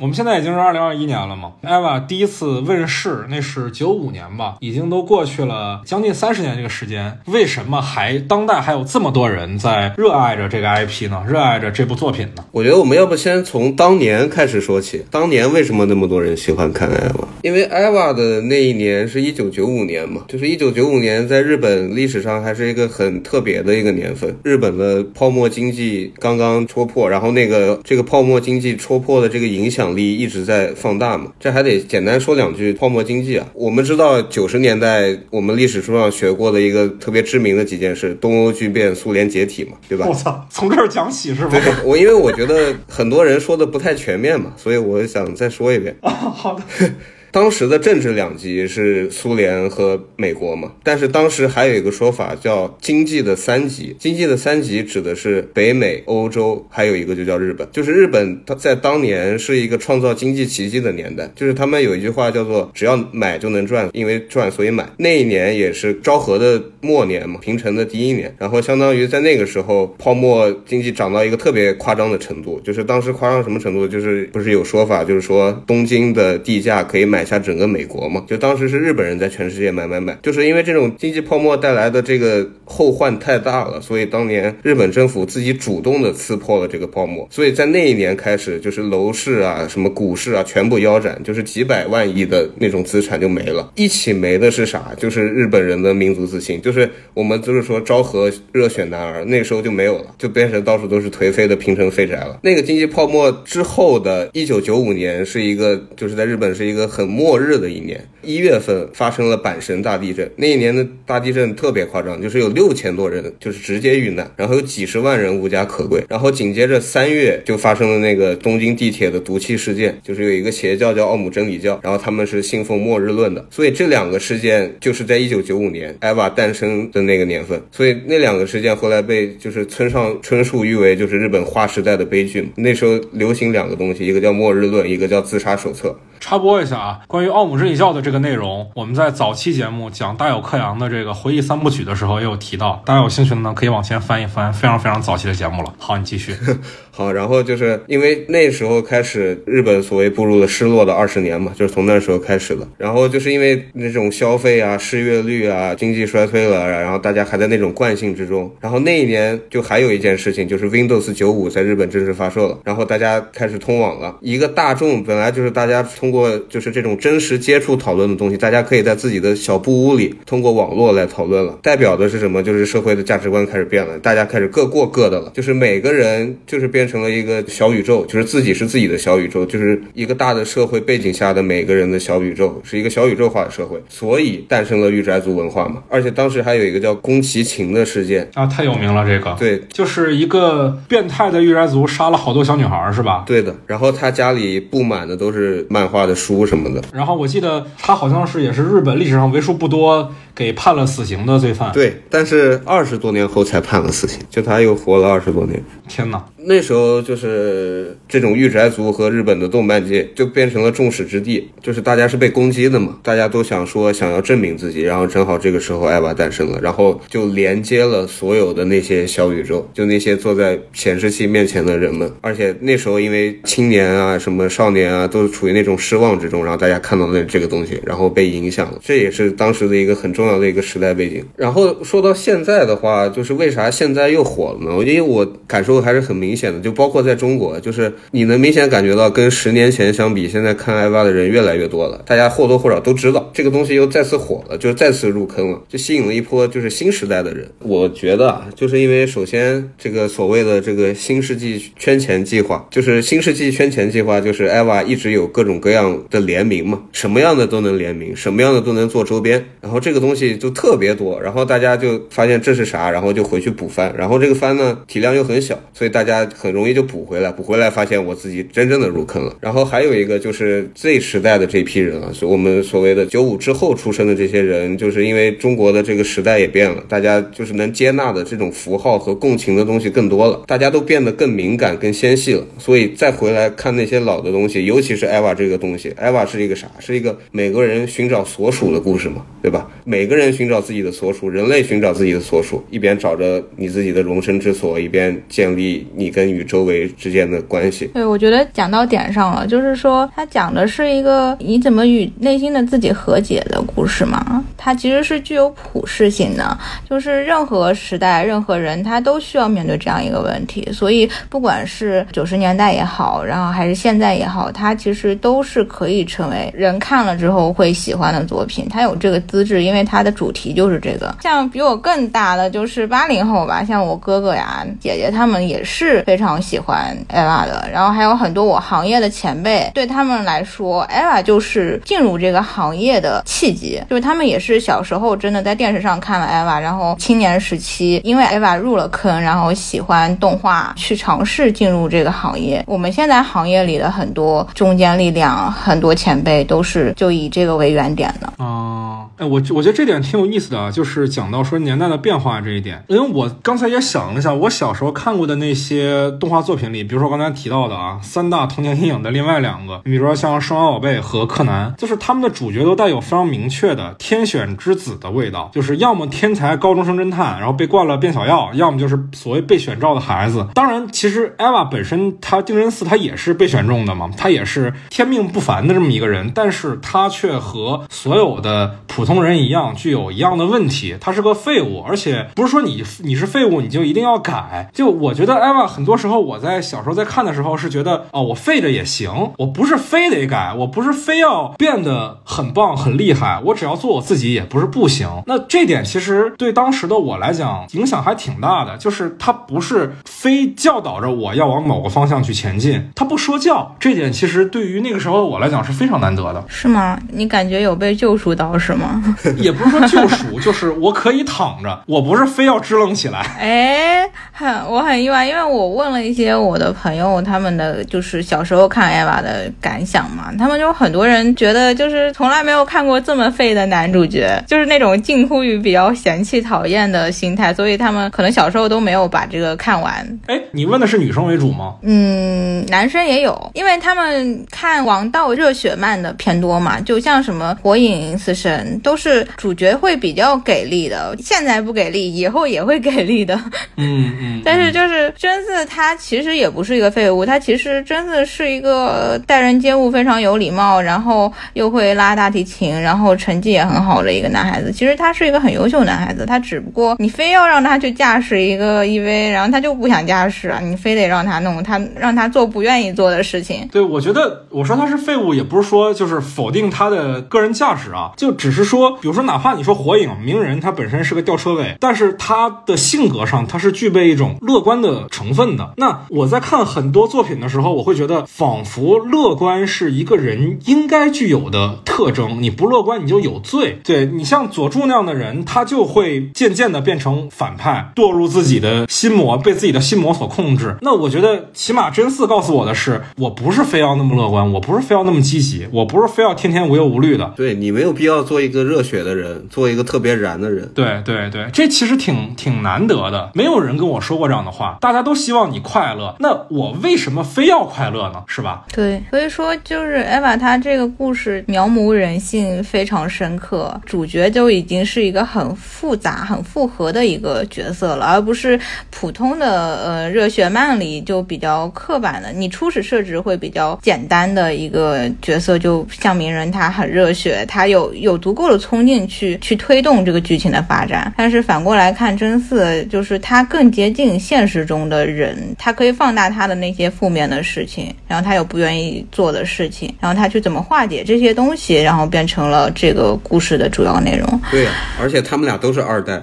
我们现在已经是二零二一年了嘛，EVA 第一次问世那是九五年吧，已经都过去了将近三十年这个时间，为什么还当代还有这么多人在热爱着这个 IP 呢？热爱着这部作品呢？我觉得我们要不先从当年开始说起。当年为什么那么多人喜欢看 EVA？因为 EVA 的那一年是一九九五年嘛，就是一九九五年在日本历史上还是一个很特别的一个年份。日本的泡沫经济刚刚戳破，然后那个这个泡沫经济戳破的这个影响力一直在放大嘛。这还得简单说两句泡沫经济啊。我们知道九十年代我们历史书上学过的一个特别知名的几件事：东欧巨变、苏联解体嘛，对吧？我操，从这儿讲起是吧？对，我因为我觉得很多人说的不太全面嘛，所以我想再说一遍。啊 好的。当时的政治两极是苏联和美国嘛，但是当时还有一个说法叫经济的三极。经济的三极指的是北美、欧洲，还有一个就叫日本。就是日本，它在当年是一个创造经济奇迹的年代。就是他们有一句话叫做“只要买就能赚，因为赚所以买”。那一年也是昭和的末年嘛，平成的第一年。然后相当于在那个时候，泡沫经济涨到一个特别夸张的程度。就是当时夸张什么程度？就是不是有说法，就是说东京的地价可以买。买下整个美国嘛，就当时是日本人在全世界买买买，就是因为这种经济泡沫带来的这个后患太大了，所以当年日本政府自己主动的刺破了这个泡沫，所以在那一年开始，就是楼市啊、什么股市啊全部腰斩，就是几百万亿的那种资产就没了。一起没的是啥？就是日本人的民族自信，就是我们就是说昭和热血男儿，那时候就没有了，就变成到处都是颓废的平成废宅了。那个经济泡沫之后的一九九五年是一个，就是在日本是一个很。末日的一年，一月份发生了阪神大地震。那一年的大地震特别夸张，就是有六千多人就是直接遇难，然后有几十万人无家可归。然后紧接着三月就发生了那个东京地铁的毒气事件，就是有一个邪教叫奥姆真理教，然后他们是信奉末日论的。所以这两个事件就是在一九九五年艾娃诞生的那个年份。所以那两个事件后来被就是村上春树誉为就是日本划时代的悲剧。那时候流行两个东西，一个叫末日论，一个叫自杀手册。插播一下啊，关于奥姆真理教的这个内容，我们在早期节目讲大有克洋的这个回忆三部曲的时候也有提到，大家有兴趣的呢可以往前翻一翻，非常非常早期的节目了。好，你继续。好，然后就是因为那时候开始，日本所谓步入了失落的二十年嘛，就是从那时候开始的。然后就是因为那种消费啊、失业率啊、经济衰退了，然后大家还在那种惯性之中。然后那一年就还有一件事情，就是 Windows 九五在日本正式发售了，然后大家开始通网了。一个大众本来就是大家通过就是这种真实接触讨论的东西，大家可以在自己的小布屋里通过网络来讨论了。代表的是什么？就是社会的价值观开始变了，大家开始各过各的了，就是每个人就是变。成了一个小宇宙，就是自己是自己的小宇宙，就是一个大的社会背景下的每个人的小宇宙，是一个小宇宙化的社会，所以诞生了御宅族文化嘛。而且当时还有一个叫宫崎勤的事件啊，太有名了，这个对，就是一个变态的御宅族杀了好多小女孩，是吧？对的。然后他家里布满的都是漫画的书什么的。然后我记得他好像是也是日本历史上为数不多给判了死刑的罪犯。对，但是二十多年后才判了死刑，就他又活了二十多年。天哪！那时候就是这种御宅族和日本的动漫界就变成了众矢之的，就是大家是被攻击的嘛，大家都想说想要证明自己，然后正好这个时候艾娃诞生了，然后就连接了所有的那些小宇宙，就那些坐在显示器面前的人们，而且那时候因为青年啊什么少年啊都是处于那种失望之中，然后大家看到了这个东西，然后被影响了，这也是当时的一个很重要的一个时代背景。然后说到现在的话，就是为啥现在又火了呢？因为我感受还是很明明显的，就包括在中国，就是你能明显感觉到，跟十年前相比，现在看艾娃的人越来越多了。大家或多或少都知道这个东西又再次火了，就再次入坑了，就吸引了一波就是新时代的人。我觉得啊，就是因为首先这个所谓的这个新世纪圈钱计划，就是新世纪圈钱计划，就是艾娃一直有各种各样的联名嘛，什么样的都能联名，什么样的都能做周边，然后这个东西就特别多，然后大家就发现这是啥，然后就回去补番，然后这个番呢体量又很小，所以大家很容易就补回来，补回来发现我自己真正的入坑了。然后还有一个就是 Z 时代的这批人啊，是我们所谓的九五之后出生的这些人，就是因为中国的这个时代也变了，大家就是能接纳的这种符号和共情的东西更多了，大家都变得更敏感、更纤细了。所以再回来看那些老的东西，尤其是艾娃这个东西，艾娃是一个啥？是一个每个人寻找所属的故事嘛，对吧？每个人寻找自己的所属，人类寻找自己的所属，一边找着你自己的容身之所，一边建立你。跟宇宙为之间的关系。对，我觉得讲到点上了，就是说他讲的是一个你怎么与内心的自己和解的故事嘛。它其实是具有普适性的，就是任何时代、任何人他都需要面对这样一个问题。所以不管是九十年代也好，然后还是现在也好，它其实都是可以成为人看了之后会喜欢的作品。它有这个资质，因为它的主题就是这个。像比我更大的就是八零后吧，像我哥哥呀、姐姐他们也是非常喜欢 eva 的。然后还有很多我行业的前辈，对他们来说，eva 就是进入这个行业的契机，就是他们也是小时候真的在电视上看了 eva，然后青年时期因为 eva 入了坑，然后喜欢动画，去尝试进入这个行业。我们现在行业里的很多中坚力量，很多前辈都是就以这个为原点的。啊，哎，我我觉得这点挺有意思的啊，就是讲到说年代的变化这一点，因为我刚才也想了一下，我小时候看过的那些呃动画作品里，比如说刚才提到的啊，三大童年阴影的另外两个，你比如说像《数码宝贝》和《柯南》，就是他们的主角都带有非常明确的天选之子的味道，就是要么天才高中生侦探，然后被灌了变小药，要么就是所谓被选召的孩子。当然，其实艾娃本身她定真寺她也是被选中的嘛，她也是天命不凡的这么一个人，但是她却和所有的普通人一样，具有一样的问题。她是个废物，而且不是说你你是废物你就一定要改。就我觉得艾娃很多时候我在小时候在看的时候是觉得哦，我废着也行，我不是非得改，我不是非要变得很棒很厉害，我只要做我自己也不是不行。那这点其实对当时的我来讲影响还挺大的，就是他不是非教导着我要往某个方向去前进，他不说教，这点其实对于那个时候的我来讲是非常难得的。是吗？你感觉有被救赎到是吗？也不是说救赎，就是我可以躺着，我不是非要支棱起来。哎，很我很意外，因为我问了一些我的朋友，他们的就是小时候看艾娃的感想嘛，他们就很多人觉得就是从来没有看过这么废的男主角，就是那种近乎于比较嫌弃、讨厌的心态，所以他们可能小时候都没有把这个看完。哎，你问的是女生为主吗？嗯，男生也有，因为他们看王道热血漫的偏多嘛，就像什么火影、死神，都是主角会比较给力的，现在不给力，以后也会给力的。嗯嗯。但是就是真他其实也不是一个废物，他其实真的是一个待人接物非常有礼貌，然后又会拉大提琴，然后成绩也很好的一个男孩子。其实他是一个很优秀男孩子，他只不过你非要让他去驾驶一个 EV，然后他就不想驾驶啊，你非得让他弄，他让他做不愿意做的事情。对，我觉得我说他是废物，也不是说就是否定他的个人价值啊，就只是说，比如说哪怕你说火影鸣人他本身是个吊车尾，但是他的性格上他是具备一种乐观的成分的。那我在看很多作品的时候，我会觉得仿佛乐观是一个人应该具有的特征，你不乐观你就有罪。对你像佐助那样的人，他就会渐渐的变成反派，堕入自己的心魔，被自己的心魔所控制。那我觉得起码真四告诉我的是，我不是非要那么乐观，我不是非要那么积极，我不是非要天天无忧无虑的。对你没有必要做一个热血的人，做一个特别燃的人。对对对，这其实挺挺难得的，没有人跟我说过这样的话，大家都希望你快乐，那我为什么非要快乐呢？是吧？对，所以说就是艾娃她这个故事描摹人性非常深刻，主角就已经是一个很复杂、很复合的一个角色了，而不是普通的呃热血漫里就比较刻板的。你初始设置会比较简单的一个角色，就像鸣人，他很热血，他有有足够的冲劲去去推动这个剧情的发展。但是反过来看真嗣，就是他更接近现实中的人，他可以放大他的那些负面的事情，然后他有不愿意做的事情，然后他去怎么化解这些东西，然后变成了这个故事的主要内容。对呀、而且他们俩都是二代。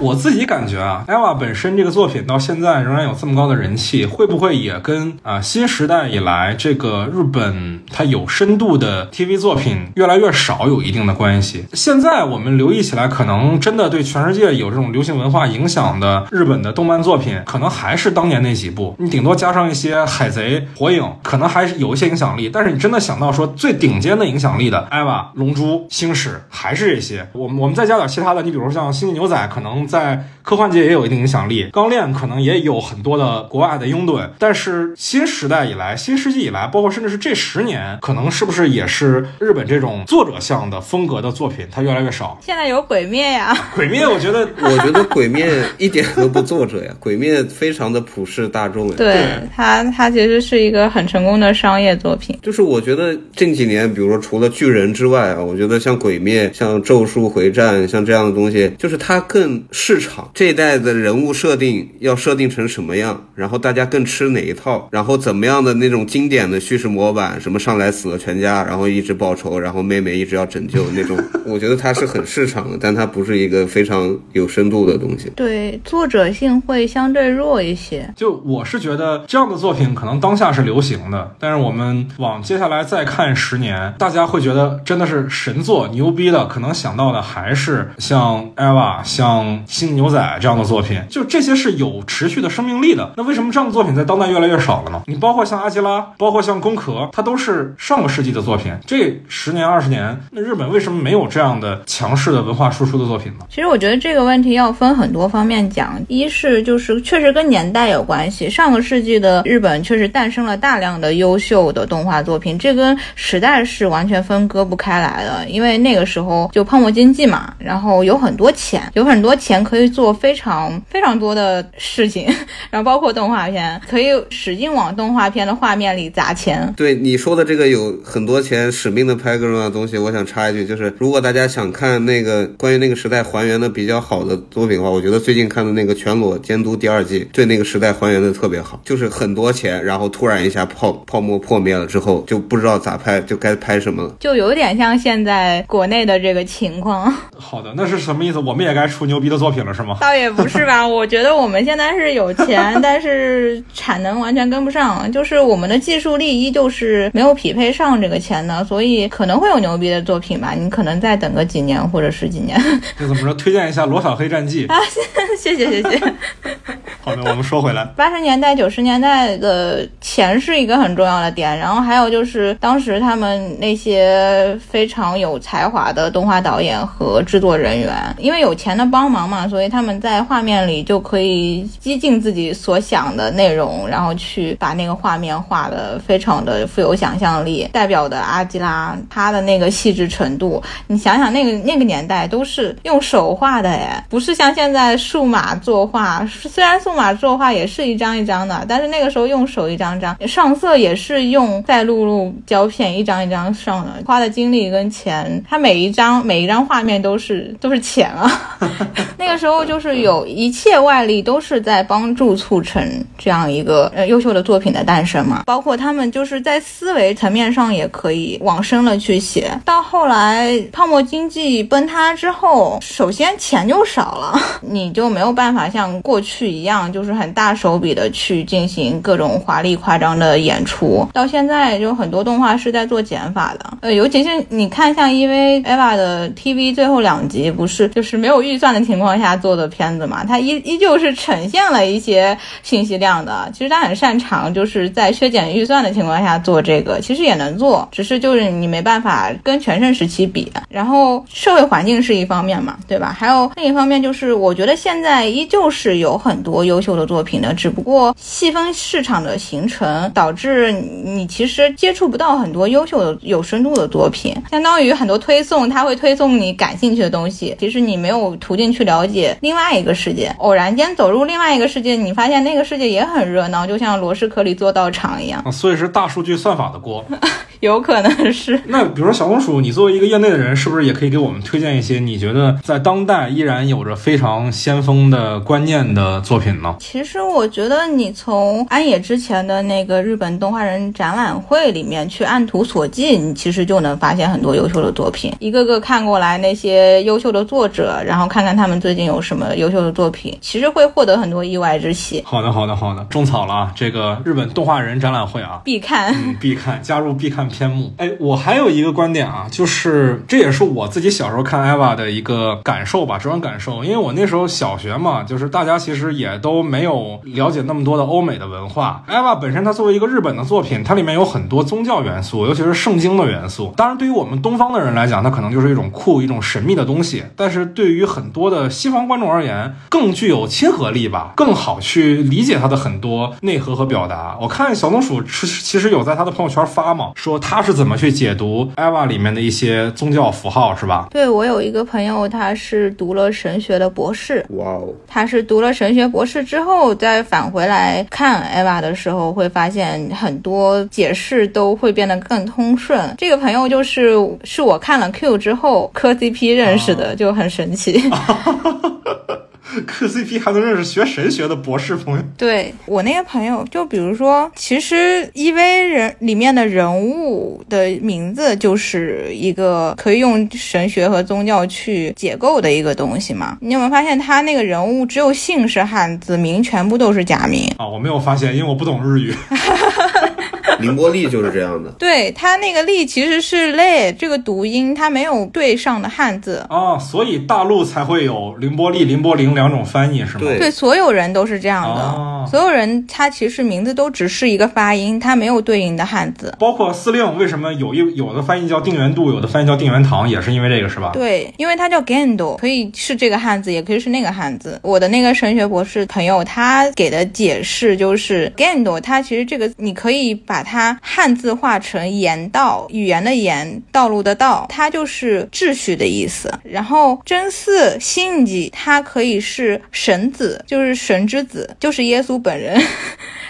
我自己感觉啊，eva 本身这个作品到现在仍然有这么高的人气，会不会也跟啊、新时代以来这个日本它有深度的 TV 作品越来越少有一定的关系？现在我们留意起来，可能真的对全世界有这种流行文化影响的日本的动漫作品，可能还是当年那几部，你顶多加上一些海贼、火影，可能还是有一些影响力。但是你真的想到说最顶尖的影响力的，eva、龙珠、星矢，还是这些。我们我们再加点其他的，你比如像星际牛仔，可能能在科幻界也有一定影响力，钢炼可能也有很多的国外的拥趸。但是新时代以来，新世纪以来，包括甚至是这十年，可能是不是也是日本这种作者向的风格的作品，它越来越少。现在有鬼灭呀，鬼灭，我觉得我觉得《鬼灭》一点都不作者呀，《鬼灭》非常的普世大众呀。对它，它其实是一个很成功的商业作品。就是我觉得近几年，比如说除了巨人之外啊，我觉得像《鬼灭》、像《咒术回战》、像这样的东西，就是它更市场。这一代的人物设定要设定成什么样，然后大家更吃哪一套，然后怎么样的那种经典的叙事模板，什么上来死了全家，然后一直报仇，然后妹妹一直要拯救那种，我觉得它是很市场的，但它不是一个非常有深度的东西。对，作者性会相对弱一些。就我是觉得这样的作品可能当下是流行的，但是我们往接下来再看十年，大家会觉得真的是神作、牛逼的，可能想到的还是像 EVA、像新牛仔这样的作品，就这些是有持续的生命力的。那为什么这样的作品在当代越来越少了呢？你包括像阿基拉，包括像宫壳，它都是上个世纪的作品，这十年、二十年，那日本为什么没有这样的强势的文化输出的作品呢？其实我觉得这个问题要分很多方面讲，一是就是确实跟年代有关系，上个世纪的日本确实诞生了大量的优秀的动画作品，这跟时代是完全分割不开来的，因为那个时候就泡沫经济嘛，然后有很多钱，有很多钱可以做非常非常多的事情，然后包括动画片，可以使劲往动画片的画面里砸钱。对你说的这个有很多钱使命的拍各种各样的东西，我想插一句，就是如果大家想看那个关于那个时代还原的比较好的作品的话，我觉得最近看的那个《全裸监督》第二季，对那个时代还原的特别好，就是很多钱，然后突然一下泡泡沫破灭了之后，就不知道咋拍，就该拍什么了。就有点像现在国内的这个情况，好的，那是什么意思？我们也该出牛逼的作品了是吗？倒也不是吧。我觉得我们现在是有钱，但是产能完全跟不上，就是我们的技术力依旧是没有匹配上这个钱的，所以可能会有牛逼的作品吧。你可能再等个几年或者十几年。那怎么说？推荐一下《罗小黑战记》啊，谢 谢谢谢。好的，我们说回来，八十年代、九十年代的钱是一个很重要的点，然后还有就是当时他们那些非常有才华的动画导演和制作人员，因为有钱的帮忙嘛，所以他们在画面里就可以激进自己所想的内容，然后去把那个画面画的非常的富有想象力。代表的阿基拉，他的那个细致程度，你想想那个那个年代都是用手画的哎，不是像现在数码作画，虽然数码作画也是一张一张的，但是那个时候用手一张张上色也是用再录入胶片一张一张上的，花的精力跟钱，他每一张每一张画面都是都是钱啊。那个时候就是有一切外力都是在帮助促成这样一个呃优秀的作品的诞生嘛，包括他们就是在思维层面上也可以往深了去写。到后来泡沫经济崩塌之后，首先钱就少了，你就没有办法像过去一样，就是很大手笔的去进行各种华丽夸张的演出。到现在就很多动画是在做减法的，呃，尤其是你看像 EV EVA 的 TV 最后两集，不是就是没有预算的情况况下做的片子嘛，它依依旧是呈现了一些信息量的。其实他很擅长就是在削减预算的情况下做这个，其实也能做，只是就是你没办法跟全盛时期比。然后社会环境是一方面嘛，对吧？还有另一方面就是，我觉得现在依旧是有很多优秀的作品的，只不过细分市场的形成导致你其实接触不到很多优秀的、有深度的作品，相当于很多推送，它会推送你感兴趣的东西，其实你没有途径去了解另外一个世界。偶然间走入另外一个世界，你发现那个世界也很热闹，就像罗氏壳里做道场一样，啊所以是大数据算法的锅。有可能是。那比如说小红薯，你作为一个业内的人，是不是也可以给我们推荐一些你觉得在当代依然有着非常先锋的观念的作品呢？其实我觉得你从安野之前的那个日本动画人展览会里面去按图索骥，你其实就能发现很多优秀的作品。一个个看过来，那些优秀的作者，然后看看他们最近有什么优秀的作品，其实会获得很多意外之喜。好的，好的，好的，种草了啊！这个日本动画人展览会啊，必看。嗯，必看，加入必看看篇目。哎，我还有一个观点啊，就是这也是我自己小时候看 EVA 的一个感受吧，主观感受。因为我那时候小学嘛，就是大家其实也都没有了解那么多的欧美的文化。EVA 本身它作为一个日本的作品，它里面有很多宗教元素，尤其是圣经的元素。当然，对于我们东方的人来讲，它可能就是一种酷、一种神秘的东西。但是对于很多的西方观众而言，更具有亲和力吧，更好去理解它的很多内核和表达。我看小松鼠其实其实有在他的朋友圈发嘛，说他是怎么去解读艾娃里面的一些宗教符号，是吧？对我有一个朋友，他是读了神学的博士，哇哦，他是读了神学博士之后，再返回来看艾娃的时候，会发现很多解释都会变得更通顺。这个朋友就是是我看了 Q 之后磕 CP 认识的，就很神奇。磕 CP 还能认识学神学的博士朋友，对我那个朋友，就比如说，其实 EV 人里面的人物的名字就是一个可以用神学和宗教去解构的一个东西嘛。你有没有发现他那个人物只有姓是汉字，名全部都是假名？啊，我没有发现，因为我不懂日语。凌波丽就是这样的。对他那个“利”其实是“类”这个读音，它没有对上的汉字。啊，所以大陆才会有凌波丽、凌波凌两种翻译，是吗？对对，所有人都是这样的。哦所有人他其实名字都只是一个发音，他没有对应的汉字。包括司令为什么有一有的翻译叫定元度，有的翻译叫定元堂，也是因为这个，是吧？对，因为它叫 Gendo，可以是这个汉字，也可以是那个汉字。我的那个神学博士朋友，他给的解释就是 Gendo，它其实这个你可以把把它汉字化成言道，语言的言，道路的道，它就是秩序的意思。然后真嗣信吉，它可以是神子，就是神之子，就是耶稣本人。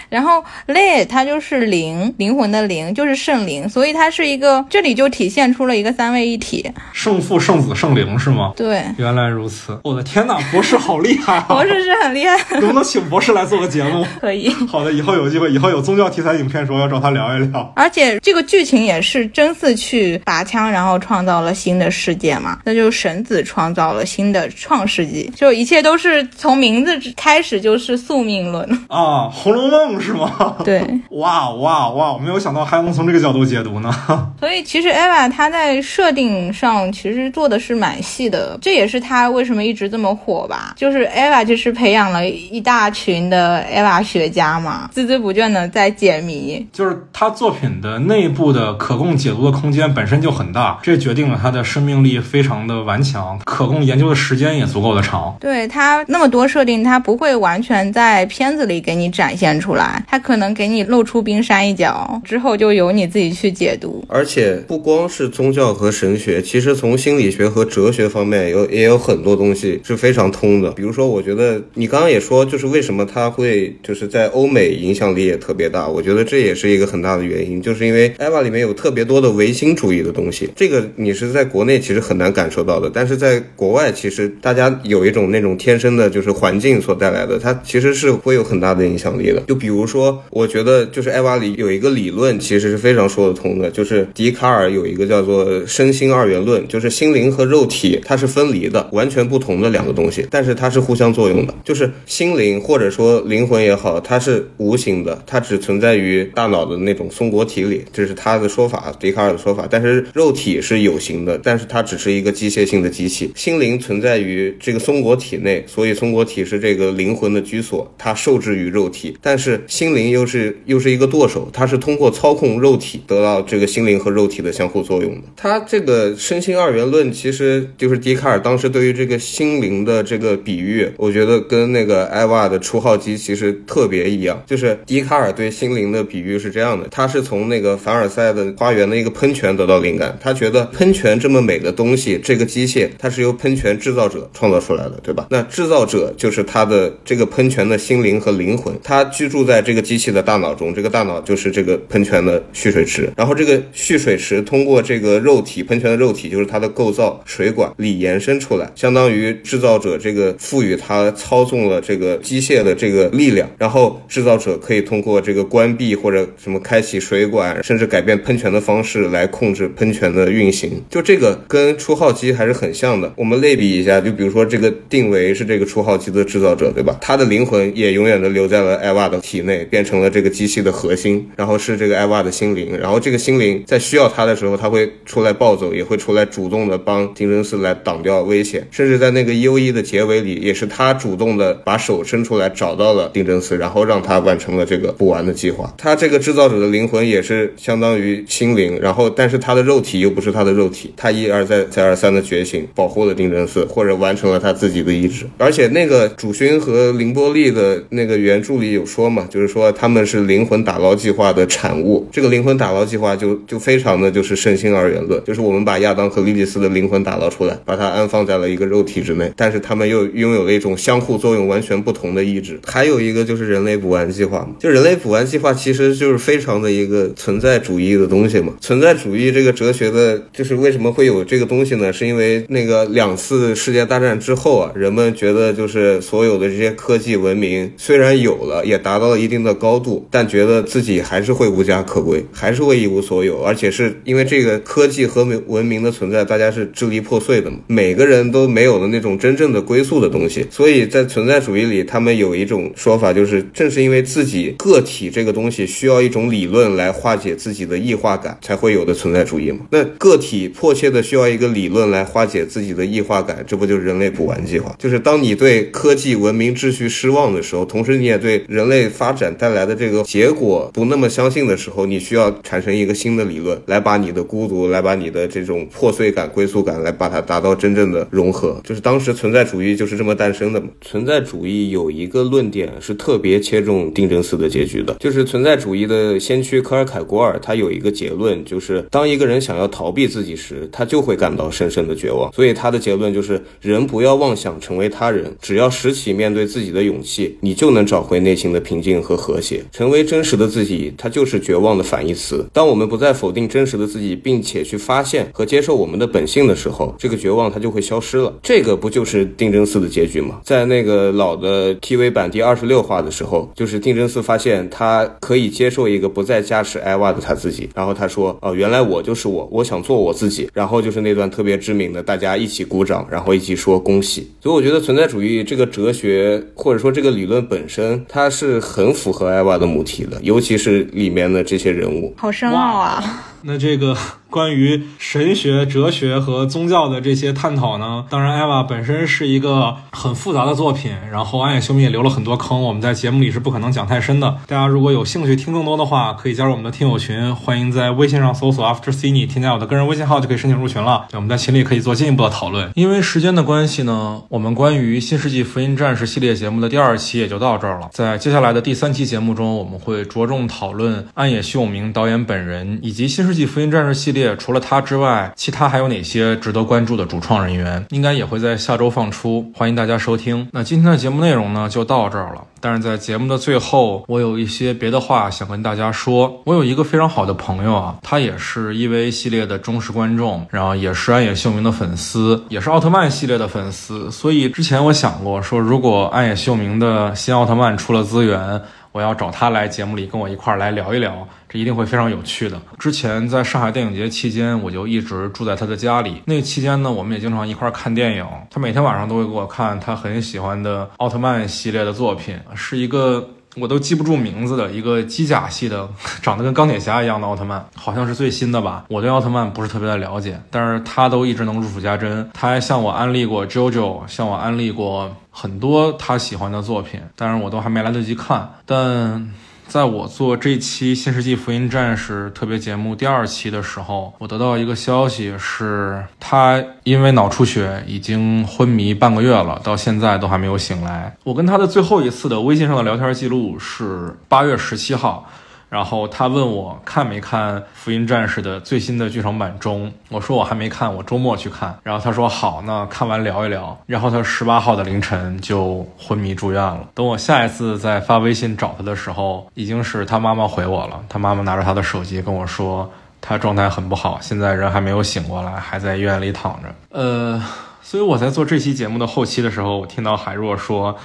然后 le 它就是灵，灵魂的灵，就是圣灵，所以它是一个，这里就体现出了一个三位一体。圣父、圣子、圣灵是吗？对，原来如此，我的天呐，博士好厉害啊！博士是很厉害，能不能请博士来做个节目？可以。好的，以后有机会，以后有宗教题材影片的时候要找他聊一聊。而且这个剧情也是真嗣去拔枪，然后创造了新的世界嘛，那就是神子创造了新的创世纪，就一切都是从名字开始就是宿命论。啊，《红楼梦》是吗？对，哇哇哇！我没有想到还能从这个角度解读呢。所以其实 Eva 她在设定上其实做的是蛮细的，这也是她为什么一直这么火吧。就是 Eva 就是培养了一大群的 Eva 学家嘛，孜孜不倦的在解谜。就是他作品的内部的可供解读的空间本身就很大，这决定了他的生命力非常的顽强，可供研究的时间也足够的长。对它那么多设定，它不会完全在片子里给你展现出来，它可能给你露出冰山一角，之后就由你自己去解读。而且不光是宗教和神学，其实从心理学和哲学方面有也有很多东西是非常通的。比如说，我觉得你刚刚也说，就是为什么它会就是在欧美影响力也特别大，我觉得这也是一个很大的原因，就是因为 EVA 里面有特别多的唯心主义的东西，这个你是在国内其实很难感受到的，但是在国外其实大家有一种那种天生的就是环境所带来的，它其实是会有很大的影响力的。就比如比如说，我觉得就是艾瓦里有一个理论其实是非常说得通的，就是笛卡尔有一个叫做身心二元论，就是心灵和肉体它是分离的，完全不同的两个东西，但是它是互相作用的。就是心灵或者说灵魂也好，它是无形的，它只存在于大脑的那种松果体里，这是他的说法，笛卡尔的说法。但是肉体是有形的，但是它只是一个机械性的机器。心灵存在于这个松果体内，所以松果体是这个灵魂的居所，它受制于肉体。但是心灵又是又是一个舵手，它是通过操控肉体得到这个心灵和肉体的相互作用的。它这个身心二元论其实就是笛卡尔当时对于这个心灵的这个比喻，我觉得跟那个艾娃的初号机其实特别一样。就是笛卡尔对心灵的比喻是这样的，他是从那个凡尔赛的花园的一个喷泉得到灵感，他觉得喷泉这么美的东西，这个机械它是由喷泉制造者创造出来的，对吧？那制造者就是他的这个喷泉的心灵和灵魂，他居住在在这个机器的大脑中，这个大脑就是这个喷泉的蓄水池，然后这个蓄水池通过这个肉体喷泉的肉体就是它的构造水管里延伸出来，相当于制造者这个赋予它操纵了这个机械的这个力量，然后制造者可以通过这个关闭或者什么开启水管，甚至改变喷泉的方式来控制喷泉的运行。就这个跟初号机还是很像的。我们类比一下，就比如说这个定维是这个初号机的制造者，对吧？他的灵魂也永远的留在了艾娃的体内。内，变成了这个机器的核心，然后是这个艾娃的心灵，然后这个心灵在需要他的时候，他会出来暴走，也会出来主动的帮丁真寺来挡掉危险，甚至在那个 U 一的结尾里，也是他主动的把手伸出来找到了丁真寺，然后让他完成了这个补完的计划。他这个制造者的灵魂也是相当于心灵，然后但是他的肉体又不是他的肉体，他一而再再而三的觉醒，保护了丁真寺，或者完成了他自己的意志。而且那个主勋和凌波丽的那个原著里有说嘛，就就是说他们是灵魂打捞计划的产物。这个灵魂打捞计划就就非常的就是圣心二元论，就是我们把亚当和莉莉丝的灵魂打捞出来，把它安放在了一个肉体之内，但是他们又拥有了一种相互作用完全不同的意志。还有一个就是人类补完计划嘛，就人类补完计划其实就是非常的一个存在主义的东西嘛。存在主义这个哲学的，就是为什么会有这个东西呢？是因为那个两次世界大战之后啊，人们觉得就是所有的这些科技文明虽然有了，也达到了一定的高度，但觉得自己还是会无家可归，还是会一无所有，而且是因为这个科技和文明的存在，大家是支离破碎的嘛，每个人都没有了那种真正的归宿的东西，所以在存在主义里，他们有一种说法，就是正是因为自己个体这个东西需要一种理论来化解自己的异化感，才会有的存在主义嘛。那个体迫切的需要一个理论来化解自己的异化感，这不就是人类补完计划？就是当你对科技文明秩序失望的时候，同时你也对人类发发展带来的这个结果不那么相信的时候，你需要产生一个新的理论，来把你的孤独，来把你的这种破碎感、归宿感，来把它达到真正的融合。就是当时存在主义就是这么诞生的嘛。存在主义有一个论点是特别切中丁真寺的结局的，就是存在主义的先驱科尔凯郭尔，他有一个结论，就是当一个人想要逃避自己时，他就会感到深深的绝望。所以他的结论就是：人不要妄想成为他人，只要拾起面对自己的勇气，你就能找回内心的平静和和谐，成为真实的自己。它就是绝望的反义词。当我们不再否定真实的自己，并且去发现和接受我们的本性的时候，这个绝望它就会消失了。这个不就是定真寺的结局吗？在那个老的 TV 版第二十六话的时候，就是定真寺发现他可以接受一个不再加持艾娃的他自己，然后他说：“哦，原来我就是我，我想做我自己。”然后就是那段特别知名的，大家一起鼓掌，然后一起说恭喜。所以我觉得存在主义这个哲学或者说这个理论本身，它是很符合艾娃的母题的，尤其是里面的这些人物。好深奥啊！那这个关于神学、哲学和宗教的这些探讨呢，当然，艾娃本身是一个很复杂的作品，然后暗夜修明也留了很多坑，我们在节目里是不可能讲太深的。大家如果有兴趣听更多的话，可以加入我们的听友群，欢迎在微信上搜索 After Cine，添加我的个人微信号就可以申请入群了。我们在群里可以做进一步的讨论。因为时间的关系呢，我们关于《新世纪福音战士》系列节目的第二期也就到这儿了。在接下来的第三期节目中，我们会着重讨论暗野秀明导演本人以及《新世纪福音战士》系列除了他之外，其他还有哪些值得关注的主创人员，应该也会在下周放出，欢迎大家收听。那今天的节目内容呢，就到这儿了。但是在节目的最后，我有一些别的话想跟大家说。我有一个非常好的朋友啊，他也是 EVA 系列的忠实观众，然后也是暗野秀明的粉丝，也是奥特曼系列的粉丝。所以之前我想过说，如果暗野秀明的新奥特曼出了资源，我要找他来节目里跟我一块儿来聊一聊，这一定会非常有趣的。之前在上海电影节期间，我就一直住在他的家里。那期间呢，我们也经常一块儿看电影。他每天晚上都会给我看他很喜欢的奥特曼系列的作品，是一个我都记不住名字的一个机甲系的，长得跟钢铁侠一样的奥特曼，好像是最新的吧。我对奥特曼不是特别的了解，但是他都一直能如数家珍。他还向我安利过 JoJo，向我安利过很多他喜欢的作品，但是我都还没来得及看。但在我做这期《新世纪福音战士》特别节目第二期的时候，我得到一个消息，是他因为脑出血已经昏迷半个月了，到现在都还没有醒来。我跟他的最后一次的微信上的聊天记录是八月十七号。然后他问我看没看《福音战士》的最新的剧场版中，我说我还没看，我周末去看。然后他说好，那看完聊一聊。然后他十八号的凌晨就昏迷住院了。等我下一次再发微信找他的时候，已经是他妈妈回我了。他妈妈拿着他的手机跟我说，他状态很不好，现在人还没有醒过来，还在医院里躺着。呃，所以我在做这期节目的后期的时候，我听到海若说。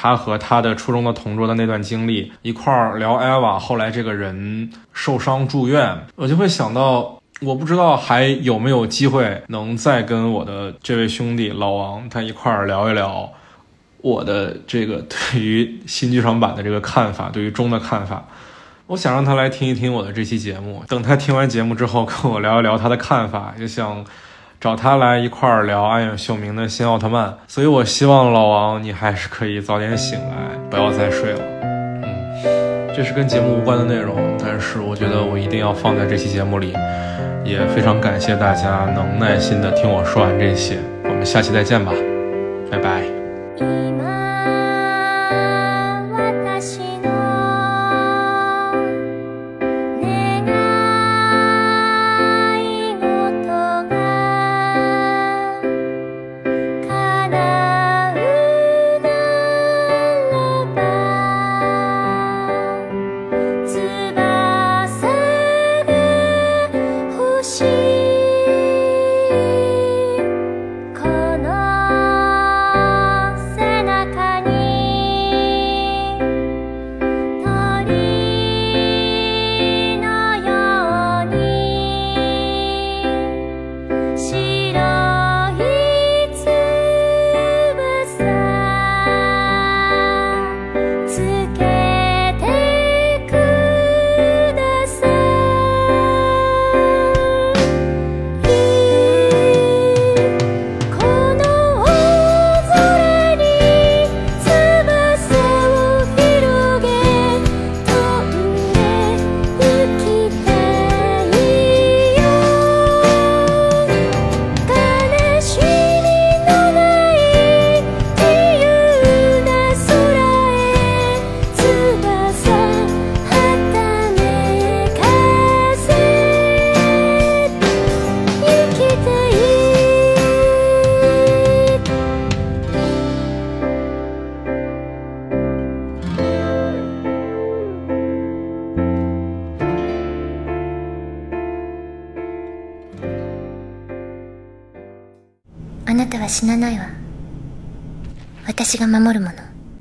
他和他的初中的同桌的那段经历一块儿聊艾娃，后来这个人受伤住院，我就会想到，我不知道还有没有机会能再跟我的这位兄弟老王他一块儿聊一聊我的这个对于新剧场版的这个看法，对于钟的看法。我想让他来听一听我的这期节目，等他听完节目之后跟我聊一聊他的看法，也想找他来一块儿聊暗影秀明的新奥特曼。所以我希望老王你还是可以早点醒来，不要再睡了。嗯，这是跟节目无关的内容，但是我觉得我一定要放在这期节目里。也非常感谢大家能耐心的听我说完这些，我们下期再见吧，拜拜。